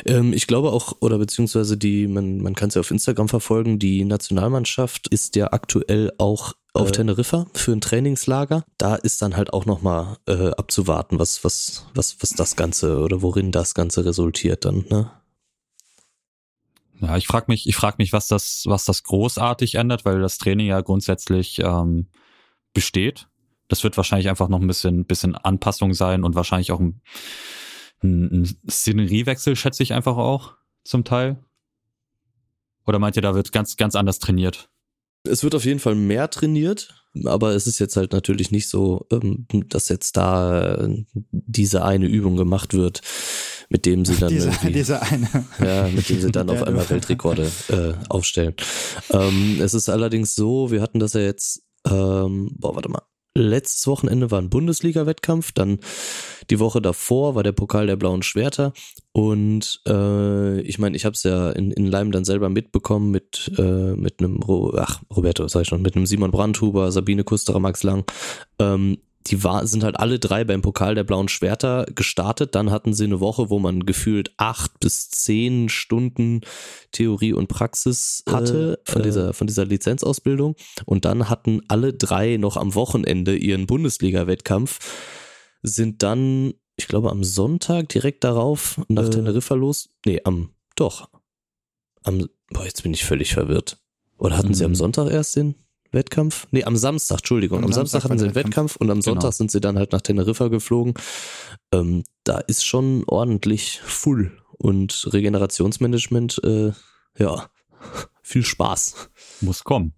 Ähm, ich glaube auch, oder beziehungsweise die, man, man kann es ja auf Instagram verfolgen, die Nationalmannschaft ist ja aktuell auch auf Äh. Teneriffa für ein Trainingslager. Da ist dann halt auch nochmal äh, abzuwarten, was, was, was, was das Ganze oder worin das Ganze resultiert dann, ne? Ja, ich frage mich, ich frag mich, was das, was das großartig ändert, weil das Training ja grundsätzlich ähm, besteht. Das wird wahrscheinlich einfach noch ein bisschen, bisschen Anpassung sein und wahrscheinlich auch ein, ein, ein Szeneriewechsel, schätze ich einfach auch zum Teil. Oder meint ihr, da wird ganz, ganz anders trainiert? Es wird auf jeden Fall mehr trainiert, aber es ist jetzt halt natürlich nicht so, ähm, dass jetzt da äh, diese eine Übung gemacht wird, mit dem sie dann Diese, irgendwie diese eine. Ja, mit dem sie dann auf einmal. Weltrekorde äh, aufstellen. Ähm, es ist allerdings so, wir hatten das ja jetzt, ähm, boah, warte mal. Letztes Wochenende war ein Bundesliga-Wettkampf, dann die Woche davor war der Pokal der blauen Schwerter und äh, ich meine, ich habe es ja in, in Leim dann selber mitbekommen mit äh, mit einem Ro ach Roberto sag ich schon mit einem Simon Brandhuber, Sabine Kusterer, Max Lang. Ähm, die war, sind halt alle drei beim Pokal der blauen Schwerter gestartet. Dann hatten sie eine Woche, wo man gefühlt acht bis zehn Stunden Theorie und Praxis hatte Äh, von äh. dieser, von dieser Lizenzausbildung. Und dann hatten alle drei noch am Wochenende ihren Bundesliga-Wettkampf, sind dann, ich glaube, am Sonntag direkt darauf nach Äh. Teneriffa los. Nee, am, doch. Am, boah, jetzt bin ich völlig verwirrt. Oder hatten sie am Mhm. Sonntag erst den Wettkampf? Nee, am Samstag, Entschuldigung. Am, Am Samstag, Samstag hatten sie den der Wettkampf und am Sonntag Genau. sind sie dann halt nach Teneriffa geflogen. Ähm, da ist schon ordentlich full und Regenerationsmanagement, äh, ja, viel Spaß. Muss kommen.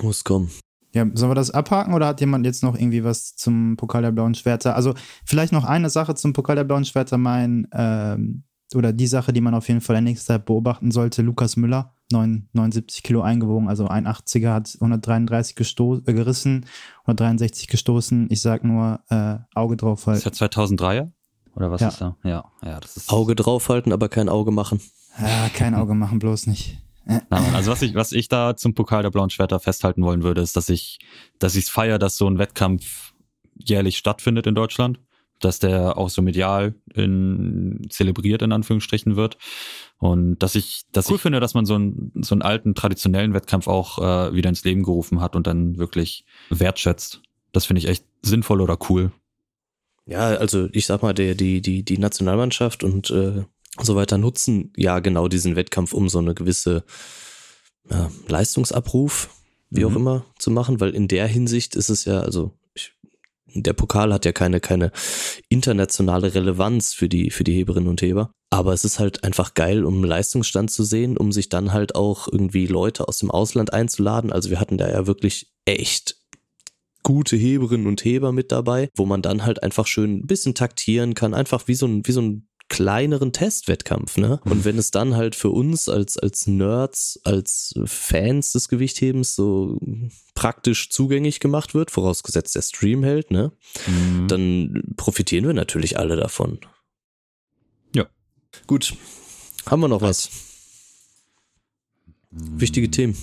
Muss kommen. Ja, sollen wir das abhaken oder hat jemand jetzt noch irgendwie was zum Pokal der blauen Schwerter? Also vielleicht noch eine Sache zum Pokal der blauen Schwerter, mein, ähm, oder die Sache, die man auf jeden Fall in nächster Zeit beobachten sollte, Lukas Müller, 9, 79 Kilo eingewogen, also ein 80er, hat 133 gesto äh, gerissen, 163 gestoßen. Ich sag nur äh, Auge drauf, weil Ist ja 2003er? Oder was Ja. ist da? Ja, ja, das ist. Auge draufhalten, aber kein Auge machen. ja, kein Auge machen, bloß nicht. Äh, Nein, also was ich, was ich da zum Pokal der blauen Schwerter festhalten wollen würde, ist, dass ich, dass ich es feiere, dass so ein Wettkampf jährlich stattfindet in Deutschland, dass der auch so medial in, zelebriert in Anführungsstrichen wird und dass ich, das cool finde, dass man so einen, so einen alten traditionellen Wettkampf auch äh, wieder ins Leben gerufen hat und dann wirklich wertschätzt. Das finde ich echt sinnvoll oder cool. Ja, also ich sag mal, der, die, die, die Nationalmannschaft und äh, so weiter nutzen ja genau diesen Wettkampf, um so eine gewisse ja, Leistungsabruf, wie auch Mhm. immer, zu machen, weil in der Hinsicht ist es ja, also ich, der Pokal hat ja keine, keine internationale Relevanz für die, für die Heberinnen und Heber. Aber es ist halt einfach geil, um einen Leistungsstand zu sehen, um sich dann halt auch irgendwie Leute aus dem Ausland einzuladen. Also wir hatten da ja wirklich echt gute Heberinnen und Heber mit dabei, wo man dann halt einfach schön ein bisschen taktieren kann, einfach wie so ein, wie so ein kleineren Testwettkampf, ne? Und wenn es dann halt für uns als, als Nerds, als Fans des Gewichthebens so praktisch zugänglich gemacht wird, vorausgesetzt der Stream hält, ne? Mhm. Dann profitieren wir natürlich alle davon. Ja. Gut. Haben wir noch was? Mhm. Wichtige Themen.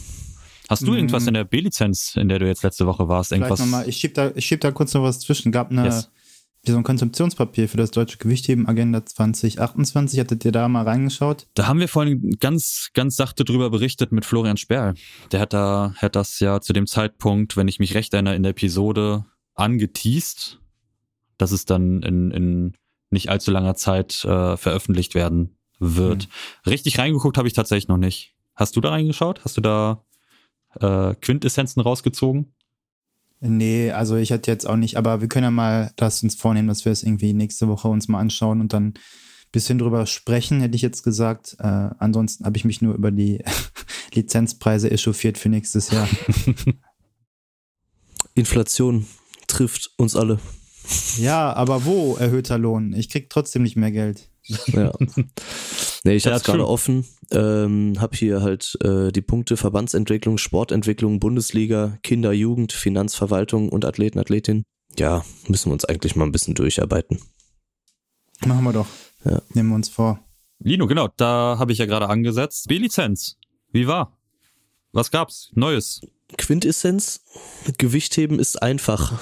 Hast du irgendwas in der B-Lizenz, in der du jetzt letzte Woche warst? Irgendwas? Nochmal, ich schieb da, ich schieb da kurz noch was zwischen. Gab eine, yes. So ein Konzeptionspapier für das deutsche Gewichtheben Agenda 2028. Hattet ihr da mal reingeschaut? Da haben wir vorhin ganz, ganz sachte drüber berichtet mit Florian Sperl. Der hat da, hat das ja zu dem Zeitpunkt, wenn ich mich recht erinnere, in der Episode angeteased, dass es dann in, in nicht allzu langer Zeit äh, veröffentlicht werden wird. Mhm. Richtig reingeguckt habe ich tatsächlich noch nicht. Hast du da reingeschaut? Hast du da äh, Quintessenzen rausgezogen? Nee, also ich hatte jetzt auch nicht, aber wir können ja mal das uns vornehmen, dass wir es irgendwie nächste Woche uns mal anschauen und dann ein bisschen drüber sprechen, hätte ich jetzt gesagt. Äh, ansonsten habe ich mich nur über die Lizenzpreise echauffiert für nächstes Jahr. Inflation trifft uns alle. Ja, aber wo erhöhter Lohn? Ich krieg trotzdem nicht mehr Geld. Ja. Nee, ich habe es gerade offen. Ähm, habe hier halt äh, die Punkte Verbandsentwicklung, Sportentwicklung, Bundesliga, Kinder, Jugend, Finanzverwaltung und Athleten, Athletin. Ja, müssen wir uns eigentlich mal ein bisschen durcharbeiten. Machen wir doch. Ja. Nehmen wir uns vor. Lino, genau, da habe ich ja gerade angesetzt. B-Lizenz, wie war? Was gab's? Neues? Quintessenz, Gewichtheben ist einfach.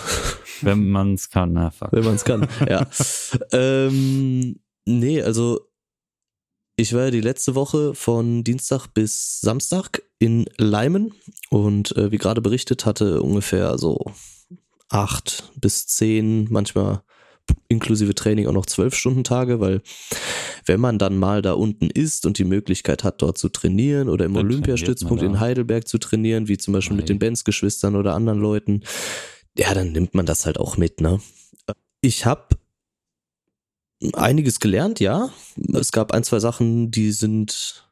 Wenn man es kann, na fuck. Wenn man es kann, ja. ähm, nee, also ich war ja die letzte Woche von Dienstag bis Samstag in Leimen und äh, wie gerade berichtet hatte ungefähr so acht bis zehn, manchmal inklusive Training auch noch zwölf Stunden Tage, weil wenn man dann mal da unten ist und die Möglichkeit hat, dort zu trainieren oder im Olympiastützpunkt in Heidelberg zu trainieren, wie zum Beispiel Nein. mit den Benz-Geschwistern oder anderen Leuten, ja, dann nimmt man das halt auch mit, ne? Ich habe einiges gelernt, ja. Es gab ein, zwei Sachen, die sind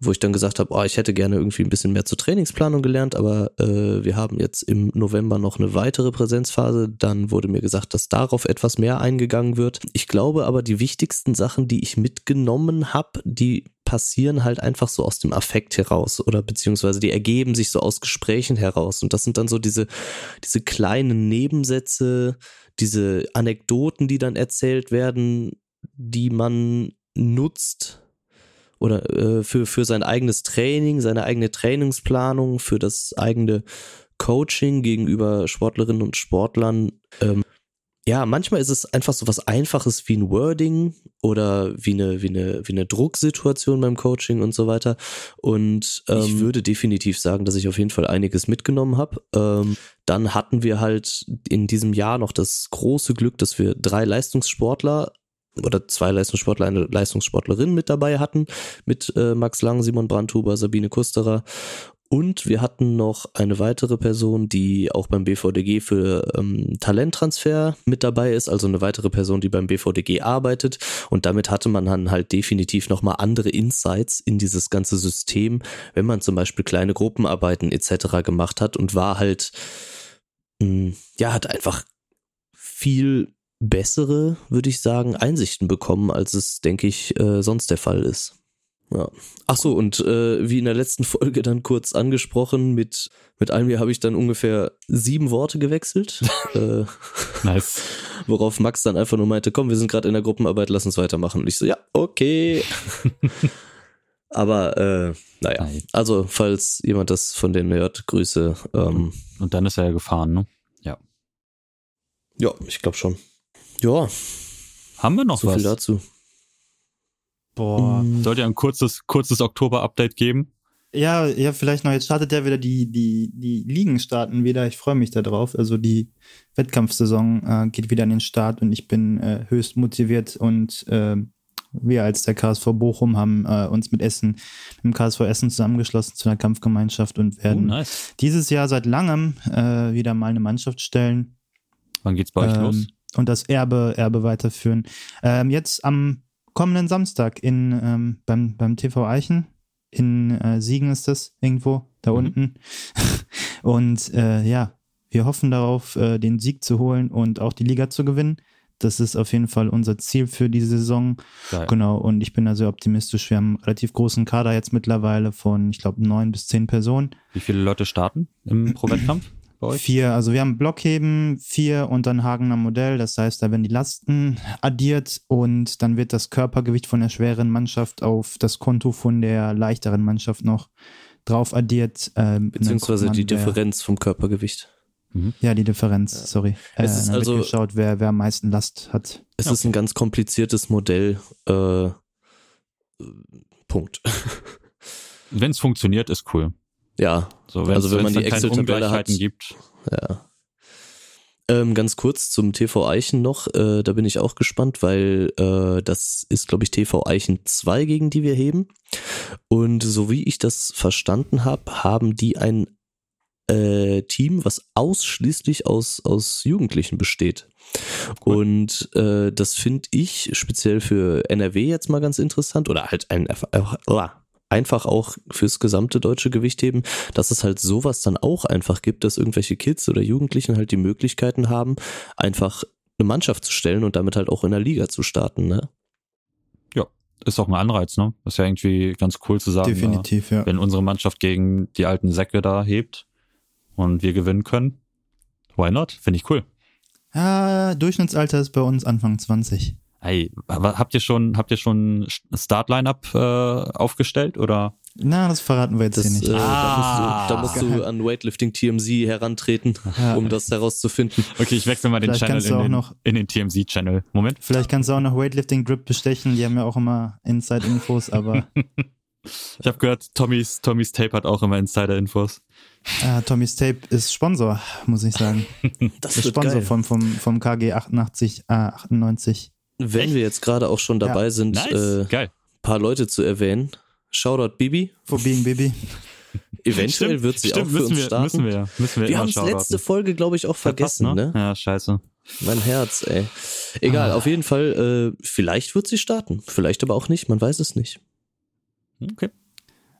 wo ich dann gesagt habe, oh, ich hätte gerne irgendwie ein bisschen mehr zur Trainingsplanung gelernt, aber äh, wir haben jetzt im November noch eine weitere Präsenzphase. Dann wurde mir gesagt, dass darauf etwas mehr eingegangen wird. Ich glaube aber, die wichtigsten Sachen, die ich mitgenommen habe, die passieren halt einfach so aus dem Affekt heraus oder beziehungsweise die ergeben sich so aus Gesprächen heraus. Und das sind dann so diese, diese kleinen Nebensätze, diese Anekdoten, die dann erzählt werden, die man nutzt, oder äh, für, für sein eigenes Training, seine eigene Trainingsplanung, für das eigene Coaching gegenüber Sportlerinnen und Sportlern. Ähm, ja, manchmal ist es einfach so was Einfaches wie ein Wording oder wie eine, wie eine, wie eine Drucksituation beim Coaching und so weiter. Und ähm, ich würde definitiv sagen, dass ich auf jeden Fall einiges mitgenommen habe. Ähm, dann hatten wir halt in diesem Jahr noch das große Glück, dass wir drei Leistungssportler oder zwei Leistungssportler, eine Leistungssportlerin mit dabei hatten, mit äh, Max Lang, Simon Brandhuber, Sabine Kusterer. Und wir hatten noch eine weitere Person, die auch beim BVDG für ähm, Talenttransfer mit dabei ist, also eine weitere Person, die beim BVDG arbeitet. Und damit hatte man dann halt definitiv nochmal andere Insights in dieses ganze System, wenn man zum Beispiel kleine Gruppenarbeiten etc. gemacht hat und war halt, mh, hm, ja, hat einfach viel bessere, würde ich sagen, Einsichten bekommen, als es, denke ich, äh, sonst der Fall ist. Ja. Ach so, und äh, wie in der letzten Folge dann kurz angesprochen, mit, mit Almir habe ich dann ungefähr sieben Worte gewechselt. äh, nice. Worauf Max dann einfach nur meinte, komm, wir sind gerade in der Gruppenarbeit, lass uns weitermachen. Und ich so, ja, okay. Aber äh, naja, Nein. also falls jemand das von denen hört, Grüße. Ähm, und dann ist er ja gefahren, ne? Ja. Ja, ich glaube schon. Ja. Haben wir noch so was? viel dazu. Boah. Mhm. Sollte ja ein kurzes, kurzes Oktober-Update geben. Ja, ja, vielleicht noch. Jetzt startet ja wieder die, die, die Ligen starten wieder. Ich freue mich darauf. Also die Wettkampfsaison äh, geht wieder an den Start und ich bin äh, höchst motiviert und äh, wir als der KSV Bochum haben äh, uns mit Essen, mit dem KSV Essen zusammengeschlossen zu einer Kampfgemeinschaft und werden oh, nice. dieses Jahr seit langem äh, wieder mal eine Mannschaft stellen. Wann geht's bei euch ähm, los? und das Erbe, Erbe weiterführen. Ähm, jetzt am kommenden Samstag in, ähm, beim, beim TV Eichen. In äh, Siegen ist das irgendwo, da mhm. unten. und äh, ja, wir hoffen darauf, äh, den Sieg zu holen und auch die Liga zu gewinnen. Das ist auf jeden Fall unser Ziel für die Saison. Geil. Genau, und ich bin da sehr optimistisch. Wir haben einen relativ großen Kader jetzt mittlerweile von, ich glaube, neun bis zehn Personen. Wie viele Leute starten im Pro-Wettkampf? Bei euch? Vier. Also wir haben Blockheben, vier und dann Hagener Modell. Das heißt, da werden die Lasten addiert und dann wird das Körpergewicht von der schweren Mannschaft auf das Konto von der leichteren Mannschaft noch drauf addiert. Äh, Beziehungsweise die Differenz vom Körpergewicht. Mhm. Ja, die Differenz, ja. sorry. Es äh, ist also geschaut, wer, wer am meisten Last hat. Es okay. ist ein ganz kompliziertes Modell. Äh, Punkt. Wenn es funktioniert, ist cool. Ja. So, also wenn man die Excel-Tabelle hat, gibt. Ja. Ähm, ganz kurz zum TV Eichen noch, äh, da bin ich auch gespannt, weil äh, das ist, glaube ich, TV Eichen 2, gegen die wir heben. Und so wie ich das verstanden habe, haben die ein äh, Team, was ausschließlich aus, aus Jugendlichen besteht. Cool. Und äh, das finde ich speziell für NRW jetzt mal ganz interessant oder halt ein, einfach auch fürs gesamte deutsche Gewichtheben, dass es halt sowas dann auch einfach gibt, dass irgendwelche Kids oder Jugendlichen halt die Möglichkeiten haben, einfach eine Mannschaft zu stellen und damit halt auch in der Liga zu starten, ne? Ja, ist auch ein Anreiz, ne? ist ja irgendwie ganz cool zu sagen. Definitiv, ja. Wenn unsere Mannschaft gegen die alten Säcke da hebt und wir gewinnen können, why not? Finde ich cool. Ja, Durchschnittsalter ist bei uns Anfang 20. Hey, habt ihr schon, habt ihr schon Start-Line-Up äh, aufgestellt oder? Na, das verraten wir jetzt das, hier nicht. Äh, ah, da musst, du, da musst du an Weightlifting TMZ herantreten, ja. um das herauszufinden. Okay, ich wechsle mal den Channel in den, noch, in den TMZ-Channel. Moment. Vielleicht kannst du auch noch Weightlifting Grip bestechen. Die haben ja auch immer Inside-Infos, aber. ich habe gehört, Tommys, Tommys Tape hat auch immer Insider-Infos. Uh, Tommy's Tape ist Sponsor, muss ich sagen. das ist Sponsor geil. vom, vom, vom KG 88, äh, 98. Wenn Echt? wir jetzt gerade auch schon dabei ja. sind, nice. äh, paar Leute zu erwähnen. Shoutout Bibi. For being Bibi. Eventuell stimmt, wird sie stimmt, auch für uns wir, starten. Müssen wir, müssen wir, wir haben es letzte Folge, glaube ich, auch vergessen, Verpasst, ne? ne? Ja, scheiße. Mein Herz, ey. Egal, ah. auf jeden Fall, äh, vielleicht wird sie starten. Vielleicht aber auch nicht, man weiß es nicht. Okay.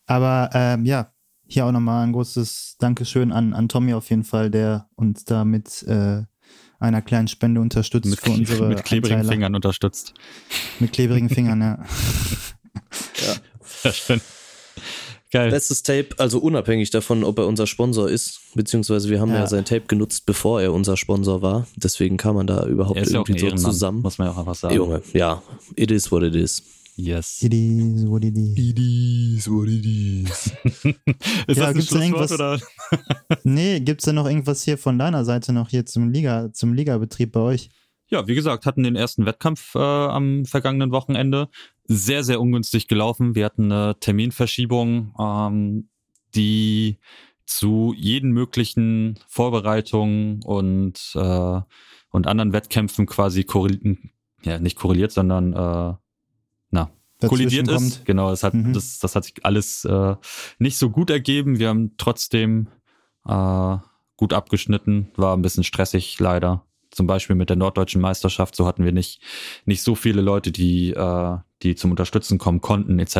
Aber ähm, ja, hier auch nochmal ein großes Dankeschön an, an Tommy auf jeden Fall, der uns da mit äh, einer kleinen Spende unterstützt mit, für unsere Mit klebrigen Anteile. Fingern unterstützt. Mit klebrigen Fingern, ja. ja. Sehr schön. Geil. Bestes Tape, also unabhängig davon, ob er unser Sponsor ist, beziehungsweise wir haben ja, ja sein Tape genutzt, bevor er unser Sponsor war. Deswegen kam man da überhaupt irgendwie so zusammen. Muss man ja auch einfach sagen. Junge, ja, it is what it is. Yes. It is what it is. It is what it is. ist ja, das ein Schlusswort oder? nee, gibt's denn noch irgendwas hier von deiner Seite noch hier zum Liga, zum Ligabetrieb bei euch? Ja, wie gesagt, hatten den ersten Wettkampf äh, am vergangenen Wochenende. Sehr, sehr ungünstig gelaufen. Wir hatten eine Terminverschiebung, ähm, die zu jeden möglichen Vorbereitungen und, äh, und anderen Wettkämpfen quasi korreliert, ja, nicht korreliert, sondern äh, kollidiert ist. Kommt. Genau, das hat, mhm. das, das hat sich alles äh, nicht so gut ergeben. Wir haben trotzdem äh, gut abgeschnitten, war ein bisschen stressig leider zum Beispiel mit der norddeutschen Meisterschaft, so hatten wir nicht, nicht so viele Leute, die, äh, die zum Unterstützen kommen konnten, etc.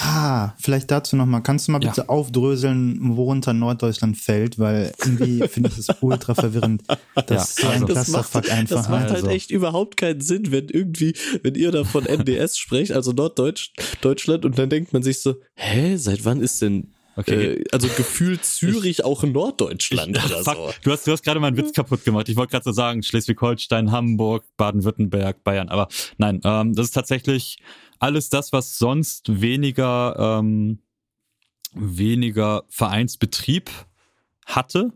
Ah, vielleicht dazu nochmal. Kannst du mal bitte ja. aufdröseln, worunter Norddeutschland fällt, weil irgendwie finde ich das ultra verwirrend. Das ja, ist so ein das macht, einfach. Das macht halt also. echt überhaupt keinen Sinn, wenn irgendwie, wenn ihr da von NDS sprecht, also Norddeutschland, und dann denkt man sich so, hä, seit wann ist denn Okay. Äh, also gefühlt Zürich auch in Norddeutschland ich, oder fuck, so. Du hast, du hast gerade meinen Witz kaputt gemacht. Ich wollte gerade so sagen, Schleswig-Holstein, Hamburg, Baden-Württemberg, Bayern. Aber nein, ähm, das ist tatsächlich alles das, was sonst weniger, ähm, weniger Vereinsbetrieb hatte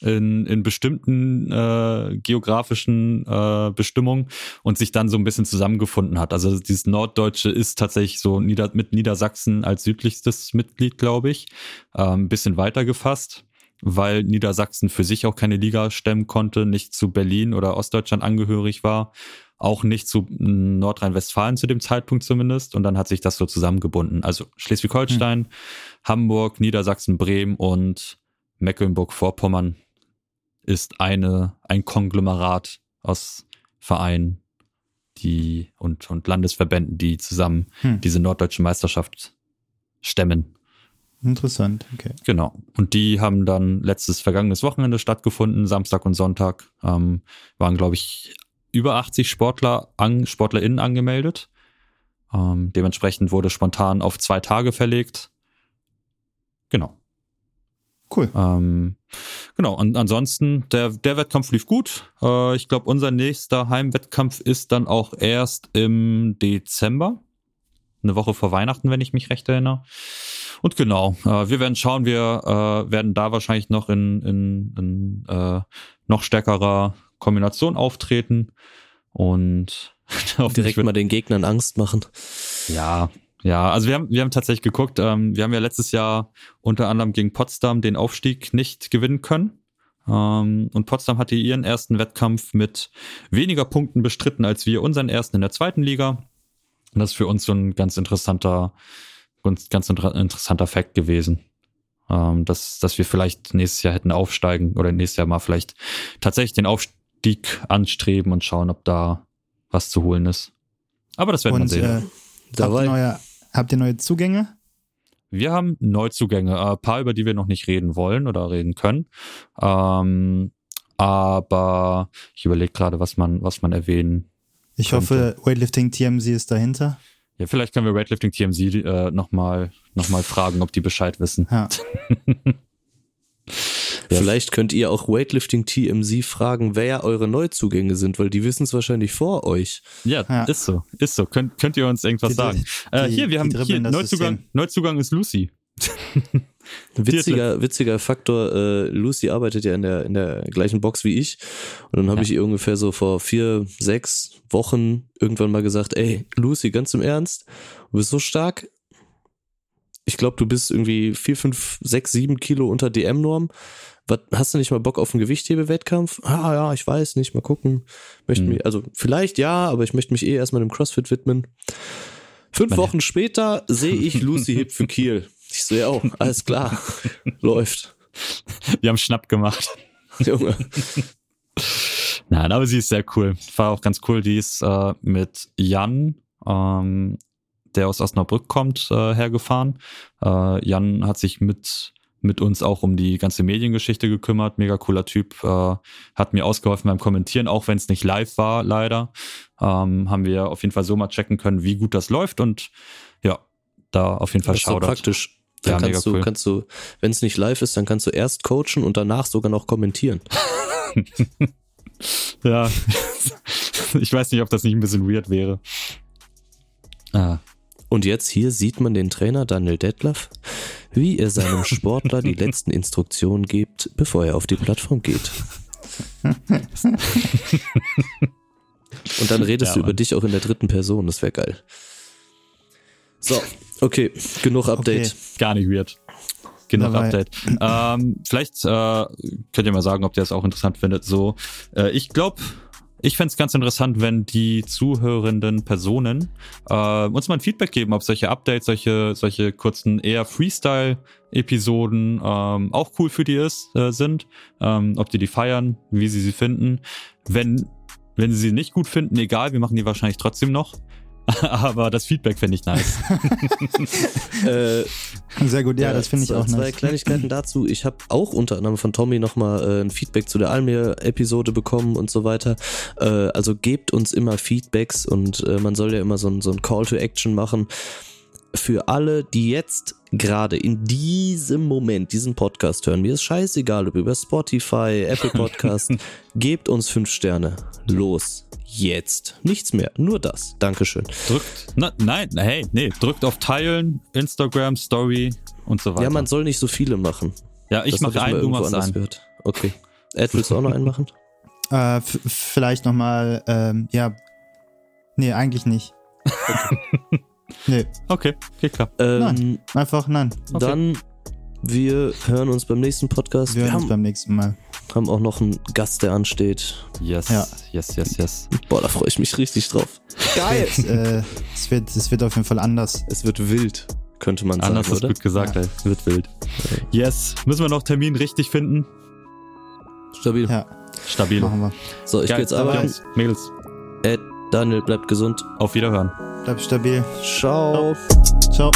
in, in bestimmten äh, geografischen äh, Bestimmungen und sich dann so ein bisschen zusammengefunden hat. Also dieses Norddeutsche ist tatsächlich so Nieder mit Niedersachsen als südlichstes Mitglied, glaube ich, äh, ein bisschen weiter gefasst weil Niedersachsen für sich auch keine Liga stemmen konnte, nicht zu Berlin oder Ostdeutschland angehörig war, auch nicht zu Nordrhein-Westfalen zu dem Zeitpunkt zumindest. Und dann hat sich das so zusammengebunden. Also Schleswig-Holstein, hm. Hamburg, Niedersachsen, Bremen und Mecklenburg-Vorpommern ist eine, ein Konglomerat aus Vereinen, die und, und Landesverbänden, die zusammen hm. diese norddeutsche Meisterschaft stemmen. Interessant, okay. Genau. Und die haben dann letztes vergangenes Wochenende stattgefunden, Samstag und Sonntag. Ähm, waren, glaube ich, über 80 Sportler, an, SportlerInnen angemeldet. Ähm, dementsprechend wurde spontan auf zwei Tage verlegt. Genau. Cool. Ähm, genau, und ansonsten, der, der Wettkampf lief gut. Äh, ich glaube, unser nächster Heimwettkampf ist dann auch erst im Dezember. Eine Woche vor Weihnachten, wenn ich mich recht erinnere. und genau, äh, wir werden schauen, wir äh, werden da wahrscheinlich noch in, in, in äh, noch stärkerer Kombination auftreten und direkt mal den Gegnern Angst machen. Ja, ja, also wir haben, wir haben tatsächlich geguckt, ähm, wir haben ja letztes Jahr unter anderem gegen Potsdam den Aufstieg nicht gewinnen können. Ähm, und Potsdam hatte ihren ersten Wettkampf mit weniger Punkten bestritten als wir unseren ersten in der zweiten Liga. Und das ist für uns so ein ganz interessanter, ganz, ganz interessanter Fakt gewesen. Ähm, dass, dass wir vielleicht nächstes Jahr hätten aufsteigen oder nächstes Jahr mal vielleicht tatsächlich den Aufstieg anstreben und schauen, ob da was zu holen ist. Aber das werden wir sehen. Äh, habt, ihr neue, habt ihr neue Zugänge? Wir haben Neuzugänge, ein paar, über die wir noch nicht reden wollen oder reden können. Ähm, aber ich überlege gerade, was man, was man erwähnen. Ich könnte. hoffe, Weightlifting TMZ ist dahinter. Ja, vielleicht können wir Weightlifting TMZ äh, nochmal noch mal fragen, ob die Bescheid wissen. Ja. Ja. Vielleicht könnt ihr auch Weightlifting TMZ fragen, wer eure Neuzugänge sind, weil die wissen es wahrscheinlich vor euch. Ja, ja, ist so, ist so. Könnt, könnt ihr uns irgendwas die, sagen? Die, äh, hier, wir haben hier Neuzugang, Neuzugang ist Lucy. witziger, witziger Faktor, äh, Lucy arbeitet ja in der, in der gleichen Box wie ich. Und dann habe ja. ich ihr ungefähr so vor vier, sechs Wochen irgendwann mal gesagt, ey, Lucy, ganz im Ernst, du bist so stark. Ich glaube, du bist irgendwie vier, fünf, sechs, sieben Kilo unter DM-Norm was, hast du nicht mal Bock auf einen Gewichthebewettkampf? Ah ja, ich weiß nicht, mal gucken. Möchte mhm. mich, also vielleicht ja, aber ich möchte mich eh erstmal dem CrossFit widmen. Fünf Meine. Wochen später sehe ich Lucy Hip für Kiel. Ich sehe auch, alles klar, läuft. Wir haben Schnapp gemacht. Junge. Nein, aber sie ist sehr cool. War auch ganz cool. Die ist äh, mit Jan, ähm, der aus Osnabrück kommt, äh, hergefahren. Äh, Jan hat sich mit mit uns auch um die ganze Mediengeschichte gekümmert. Mega cooler Typ. Äh, hat mir ausgeholfen beim Kommentieren, auch wenn es nicht live war, leider. Ähm, haben wir auf jeden Fall so mal checken können, wie gut das läuft. Und ja, da auf jeden Fall Shoutout. So praktisch. Dann ja, kannst, du, cool. kannst du, wenn es nicht live ist, dann kannst du erst coachen und danach sogar noch kommentieren. ja, ich weiß nicht, ob das nicht ein bisschen weird wäre. Ah. Und jetzt hier sieht man den Trainer Daniel Detlaff, wie er seinem Sportler die letzten Instruktionen gibt, bevor er auf die Plattform geht. Und dann redest ja, du über dich auch in der dritten Person, das wäre geil. So, okay, genug Update. Okay. Gar nicht weird. Genug Dabei. Update. Ähm, vielleicht äh, könnt ihr mal sagen, ob ihr das auch interessant findet. So, äh, ich glaube, ich fände es ganz interessant, wenn die zuhörenden Personen äh, uns mal ein Feedback geben, ob solche Updates, solche, solche kurzen eher Freestyle-Episoden ähm, auch cool für die ist, äh, sind, ähm, ob die die feiern, wie sie sie finden. Wenn, wenn sie sie nicht gut finden, egal, wir machen die wahrscheinlich trotzdem noch. aber das Feedback finde ich nice. äh, Sehr gut, ja, das finde ich auch nice. Zwei Kleinigkeiten dazu. Ich habe auch unter anderem von Tommy nochmal äh, ein Feedback zu der Almir-Episode bekommen und so weiter. Äh, also gebt uns immer Feedbacks und äh, man soll ja immer so ein, so ein Call to Action machen. Für alle, die jetzt gerade in diesem Moment diesen Podcast hören, mir ist scheißegal, ob über Spotify, Apple Podcast, gebt uns fünf Sterne. Los jetzt. Nichts mehr, nur das. Dankeschön. Drückt, na, nein, hey, nee, drückt auf Teilen, Instagram, Story und so weiter. Ja, man soll nicht so viele machen. Ja, ich mache einen, du machst einen. Gehört. Okay. Ed, willst du auch noch einen machen? Äh, vielleicht nochmal, ähm, ja. Nee, eigentlich nicht. Okay. nee. Okay, okay, klar. Ähm, nein, einfach nein. Okay. Dann wir hören uns beim nächsten Podcast. Wir, wir hören uns beim nächsten Mal. Haben auch noch einen Gast, der ansteht. Yes, ja. yes, yes, yes. Boah, da freue ich mich richtig drauf. Geil! es, äh, es, wird, es wird auf jeden Fall anders. Es wird wild, könnte man anders sagen. Anders ist gut gesagt, ja. ey. Es wird wild. Yes. Müssen wir noch Termin richtig finden? Stabil. Ja. Stabil. Machen wir. So, ich Geil, gehe jetzt arbeiten. Mädels. Ed, Daniel, bleibt gesund. Auf Wiederhören. Bleibt stabil. Ciao. Ciao.